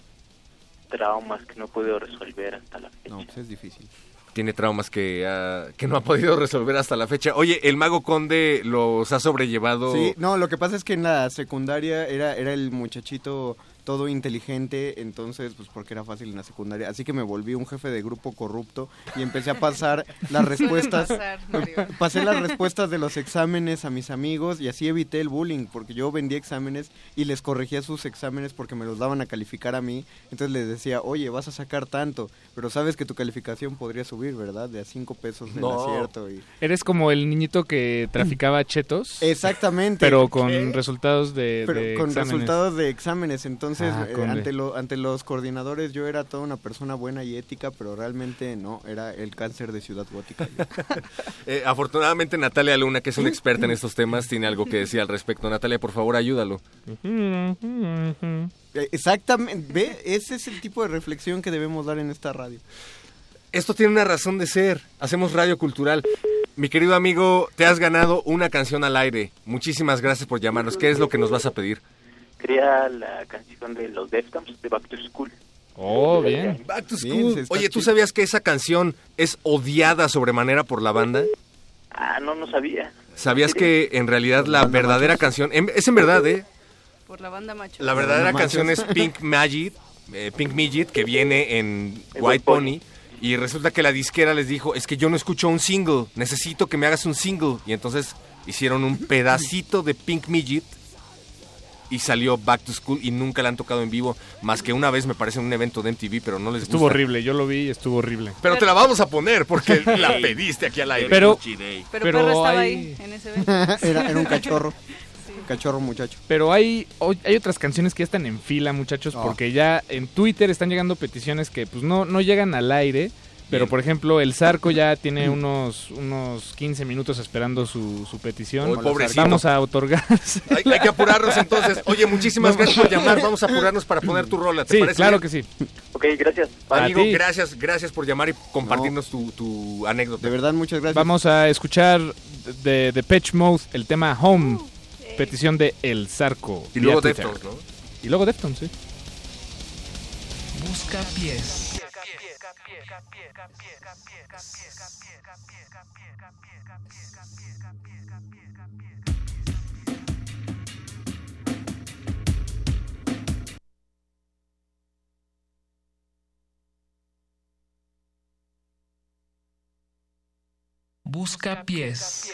traumas que no he podido resolver hasta la fecha. No, pues es difícil. Tiene traumas que, ah, que no ha podido resolver hasta la fecha. Oye, ¿el mago Conde los ha sobrellevado? Sí, no, lo que pasa es que en la secundaria era, era el muchachito todo inteligente, entonces, pues porque era fácil en la secundaria. Así que me volví un jefe de grupo corrupto y empecé a pasar (laughs) las respuestas. pasar, (laughs) pasé las respuestas de los exámenes a mis amigos y así evité el bullying, porque yo vendía exámenes y les corregía sus exámenes porque me los daban a calificar a mí. Entonces les decía, oye, vas a sacar tanto, pero sabes que tu calificación podría subir, ¿verdad? De a cinco pesos del No. acierto. Y... Eres como el niñito que traficaba chetos. Exactamente. Pero con ¿Qué? resultados de, Pero de con exámenes. resultados de exámenes, entonces Ah, eh, conde. ante, lo- ante los coordinadores yo era toda una persona buena y ética, pero realmente no, era el cáncer de Ciudad Gótica. (laughs) Eh, afortunadamente Natalia Luna, que es una experta en (laughs) estos temas, tiene algo que decir al respecto. Natalia, por favor, ayúdalo. Eh, Exactamente, ve, ese es el tipo de reflexión que debemos dar en esta radio. Esto tiene una razón de ser. Hacemos radio cultural. Mi querido amigo, te has ganado una canción al aire. Muchísimas gracias por llamarnos. ¿Qué es lo que nos vas a pedir? Quería la canción de los Deftones, de Back to School. Oh, bien. Back to School. Oye, ¿tú sabías que esa canción es odiada sobremanera por la banda? Ah, no, no sabía. ¿Sabías que en realidad la verdadera canción, en- es en verdad, ¿eh? Por la banda macho. La verdadera canción es Pink Magic, eh, Pink Midget, que viene en White Pony. Y resulta que la disquera les dijo, es que yo no escucho un single, necesito que me hagas un single. Y entonces hicieron un pedacito de Pink Midget y salió Back to School y nunca la han tocado en vivo, más que una vez me parece en un evento de MTV, pero no les Estuvo gusta. horrible, yo lo vi y estuvo horrible. Pero te la vamos a poner porque la pediste aquí al aire. Pero- Pero, Pero Perro estaba hay- ahí en ese (laughs) evento. era, era un cachorro, (laughs) cachorro muchacho. Pero hay, hay otras canciones que ya están en fila, muchachos, Oh. porque ya en Twitter están llegando peticiones que pues no, no llegan al aire. Pero por ejemplo, el Zarco ya (clears throat) tiene unos, unos 15 minutos esperando su, su petición. Pobrecito. Vamos a otorgar. (laughs) Hay, hay que apurarnos entonces. Oye, muchísimas gracias por llamar. Vamos a apurarnos para poner tu rola. ¿Te Sí, parece claro bien? que sí. Ok, gracias. Amigo, A ti. gracias, gracias por llamar y compartirnos tu, tu anécdota. De verdad, muchas gracias. Vamos a escuchar de, de Pitch Mode el tema Home, petición de El Zarco. Y luego. Deftones, ¿no? Y luego Deftones, sí. Busca pies. Busca pies.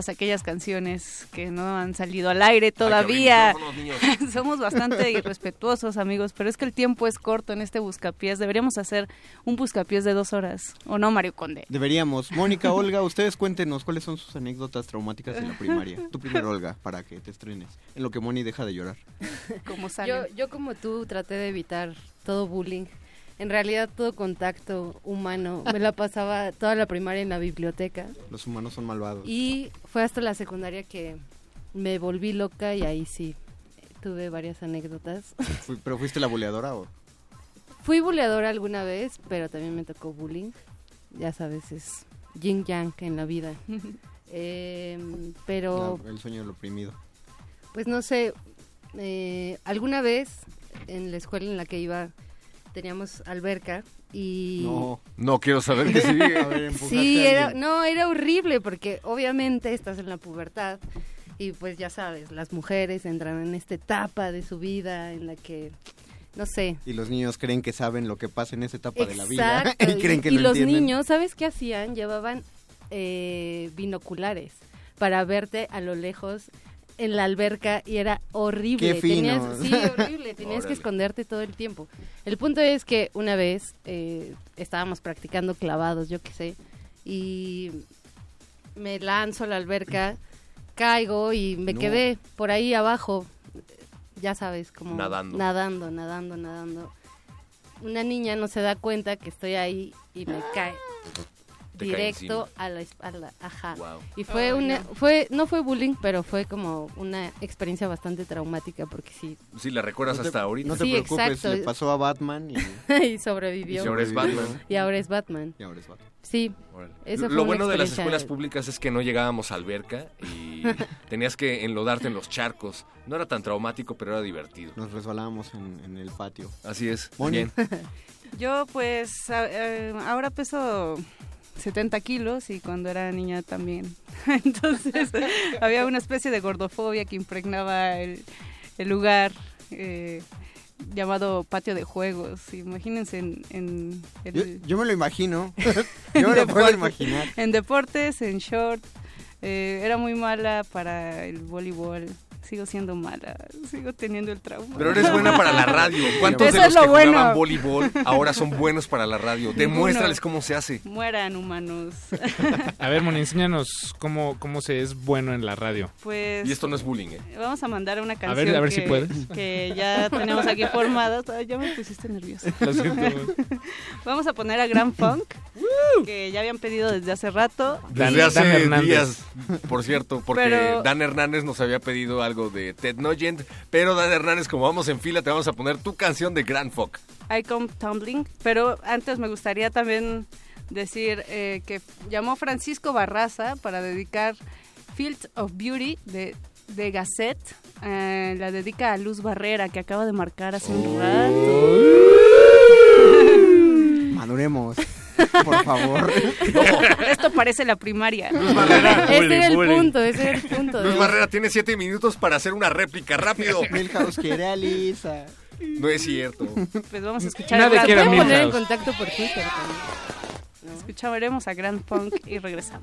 Todas aquellas canciones que no han salido al aire todavía. (laughs) Somos bastante irrespetuosos, amigos, pero es que el tiempo es corto en este buscapiés. Deberíamos hacer un buscapiés de dos horas, ¿o no, Mario Conde? Deberíamos. Mónica, (laughs) Olga, ustedes cuéntenos cuáles son sus anécdotas traumáticas en la primaria. Tú primero, Olga, para que te estrenes. En lo que Moni deja de llorar. (laughs) Como Yo, yo como tú traté de evitar todo bullying. En realidad todo contacto humano. Me la pasaba toda la primaria en la biblioteca. Los humanos son malvados. Y fue hasta la secundaria que me volví loca y ahí sí tuve varias anécdotas. (laughs) ¿Pero fuiste la boleadora o...? Fui buleadora alguna vez, pero también me tocó bullying. Ya sabes, es yin yang en la vida. (laughs) Em, pero el sueño del oprimido. pues no sé, eh, alguna vez en la escuela en la que iba teníamos alberca y... No. No quiero saber qué sigue. A ver, Sí, era, no, era horrible porque obviamente estás en la pubertad y pues ya sabes, las mujeres entran en esta etapa de su vida en la que, no sé, Y los niños creen que saben lo que pasa en esa etapa de la vida. (laughs) Y creen que y lo los entienden. niños, ¿sabes qué hacían? Llevaban eh, binoculares para verte a lo lejos en la alberca y era horrible. Qué fino. Tenías- sí, horrible. (laughs) Tenías que esconderte todo el tiempo. El punto es que una vez eh, estábamos practicando clavados, yo qué sé, y me lanzo a la alberca, caigo y me No. quedé por ahí abajo, ya sabes, como Nadando. nadando, nadando, nadando. Una niña no se da cuenta que estoy ahí y me cae Directo a la espalda, ajá. Wow. Y fue Ay, una, no. fue, no fue bullying, pero fue como una experiencia bastante traumática porque sí. Sí, la recuerdas No te- hasta ahorita. No te Sí, preocupes, exacto. le pasó a Batman y... (laughs) y sobrevivió. Y ahora es Batman. Y ahora es Batman. Y ahora es Batman. Sí. Esa Lo bueno de las escuelas públicas es que no llegábamos a alberca y (laughs) tenías que enlodarte en los charcos. No era tan traumático, pero era divertido. Nos resbalábamos en, en el patio. Así es. Moni. Bien. (laughs) Yo pues a- eh, ahora peso 70 kilos y cuando era niña también. (laughs) Entonces (laughs) había una especie de gordofobia que impregnaba el, el lugar eh, llamado patio de juegos. Imagínense en... en el- Yo, yo me lo imagino. (laughs) yo me lo puedo imaginar. En deportes, en short. eh, era muy mala para el voleibol. Sigo siendo mala. Sigo teniendo el trauma. Pero eres buena para la radio. (laughs) ¿Cuántos Eso de los es lo que bueno. jugaban voleibol ahora son buenos para la radio? Demuéstrales cómo se hace. Mueran humanos. A ver, Moni, enséñanos cómo, cómo se es bueno en la radio. Pues Y esto no es bullying, ¿eh? vamos a mandar una canción ver, a ver que, si puedes. que ya tenemos aquí formada. Ya me pusiste nerviosa. (laughs) Lo siento. vamos a poner a Grand Funk, que ya habían pedido desde hace rato. Desde hace Dan días, por cierto, porque Pero- Dan Hernández nos había pedido algo de Ted Nugent, pero Dan Hernández, como vamos en fila, te vamos a poner tu canción de Grand Folk. I Come Tumbling, pero antes me gustaría también decir eh, que llamó Francisco Barraza para dedicar Fields of Beauty de, de Gazette. Eh, la dedica a Luz Barrera, que acaba de marcar hace un rato. Maduremos, (laughs) por favor. Esto parece la primaria. Luz Barrera. Ese era el punto, ese era el punto. Luz Barrera tiene siete minutos para hacer una réplica, rápido. (laughs) Milhouse quiere a Lisa. No es cierto. Pues vamos a escuchar Nadie a quiere a poner en contacto por Twitter también. Escucharemos a Grand Punk y regresamos.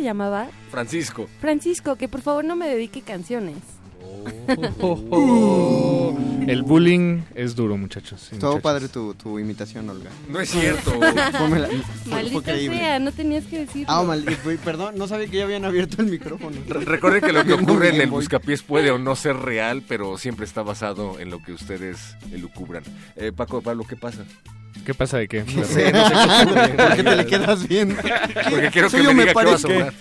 Se llamaba? Francisco. Francisco, que por favor no me dedique canciones. (laughs) Oh. El bullying es duro, muchachos. sí, Todo muchachos. padre tu, tu imitación, Olga. No es cierto. (laughs) Fue- Maldita sea, no tenías que decirlo. Ah, perdón, no sabía que ya habían abierto el micrófono. Re- Recuerden que lo que (laughs) ocurre en el buscapiés puede o no ser real, pero siempre está basado en lo que ustedes elucubran. Eh, Paco, Pablo, ¿qué pasa? ¿Qué pasa de qué? No sé, no sé qué. ¿Por qué te le quedas viendo? Porque quiero que me me diga qué va a sobrar.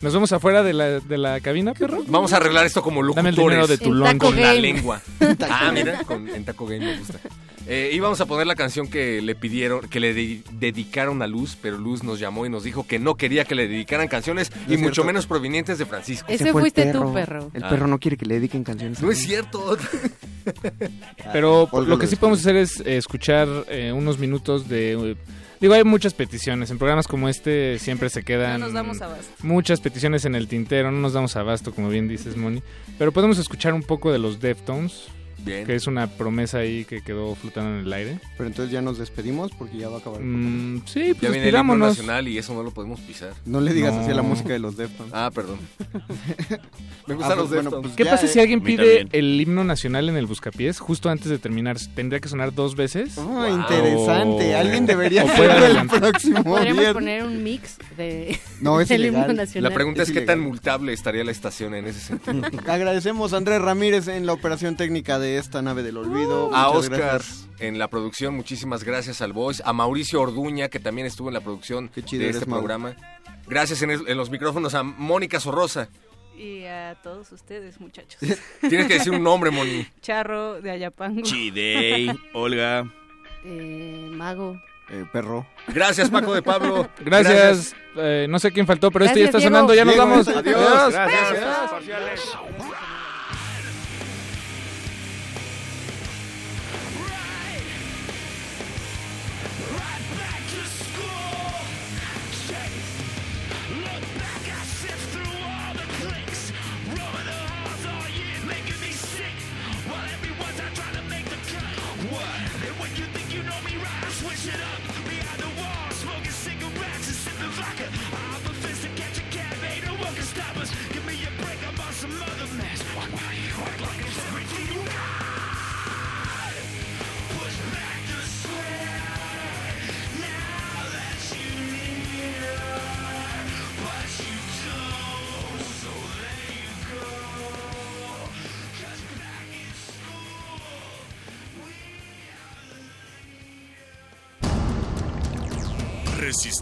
¿Nos vemos afuera de la, de la cabina, perro? Vamos a arreglar esto como Dame locutores. el dinero de tu con la lengua. Ah, mira, con, en Taco Game me gusta. Eh, íbamos a poner la canción que le pidieron, que le de- dedicaron a Luz, pero Luz nos llamó y nos dijo que no quería que le dedicaran canciones No y mucho cierto. menos provenientes de Francisco. Ese fue fuiste tú, perro. El Ah. perro no quiere que le dediquen canciones. No es cierto. (laughs) Pero lo que sí podemos hacer es eh, escuchar eh, unos minutos de... eh, digo, hay muchas peticiones. En programas como este siempre se quedan... No nos damos abasto. Muchas peticiones en el tintero, no nos damos abasto, como bien dices, Moni. Pero podemos escuchar un poco de los Deftones, Bien. que es una promesa ahí que quedó flotando en el aire. Pero entonces ya nos despedimos porque ya va a acabar. el Mm, sí, Ya pues viene el himno nacional y eso no lo podemos pisar. No le digas así a la No. música de los Deftones. Ah, perdón. (laughs) Me Ah, gustan los pues, bueno, Deftones. pues ¿Qué ya, pasa eh. si alguien pide el himno nacional en el buscapiés justo antes de terminar? ¿Tendría que sonar dos veces? Ah, interesante. Alguien debería hacerlo el próximo Podríamos poner un mix de (laughs) No, es del himno nacional. La pregunta es, Es qué tan multable estaría la estación en ese sentido. (laughs) Agradecemos a Andrés Ramírez en la operación técnica de esta nave del olvido. a Muchas Oscar gracias. en la producción, muchísimas gracias al Voice. A Mauricio Orduña, que también estuvo en la producción Qué chido de este Mau. programa. Gracias en, el- en los micrófonos a Mónica Sorrosa. Y a todos ustedes, muchachos. (laughs) Tienes que decir un nombre, Moni. (laughs) Charro de Ayapango. Chidey, (laughs) Olga. Eh, mago. Eh, perro. Gracias, Paco de Pablo. Gracias. Eh, no sé quién faltó, pero este ya Gracias, está Diego. sonando. Ya nos vamos. adiós. Gracias.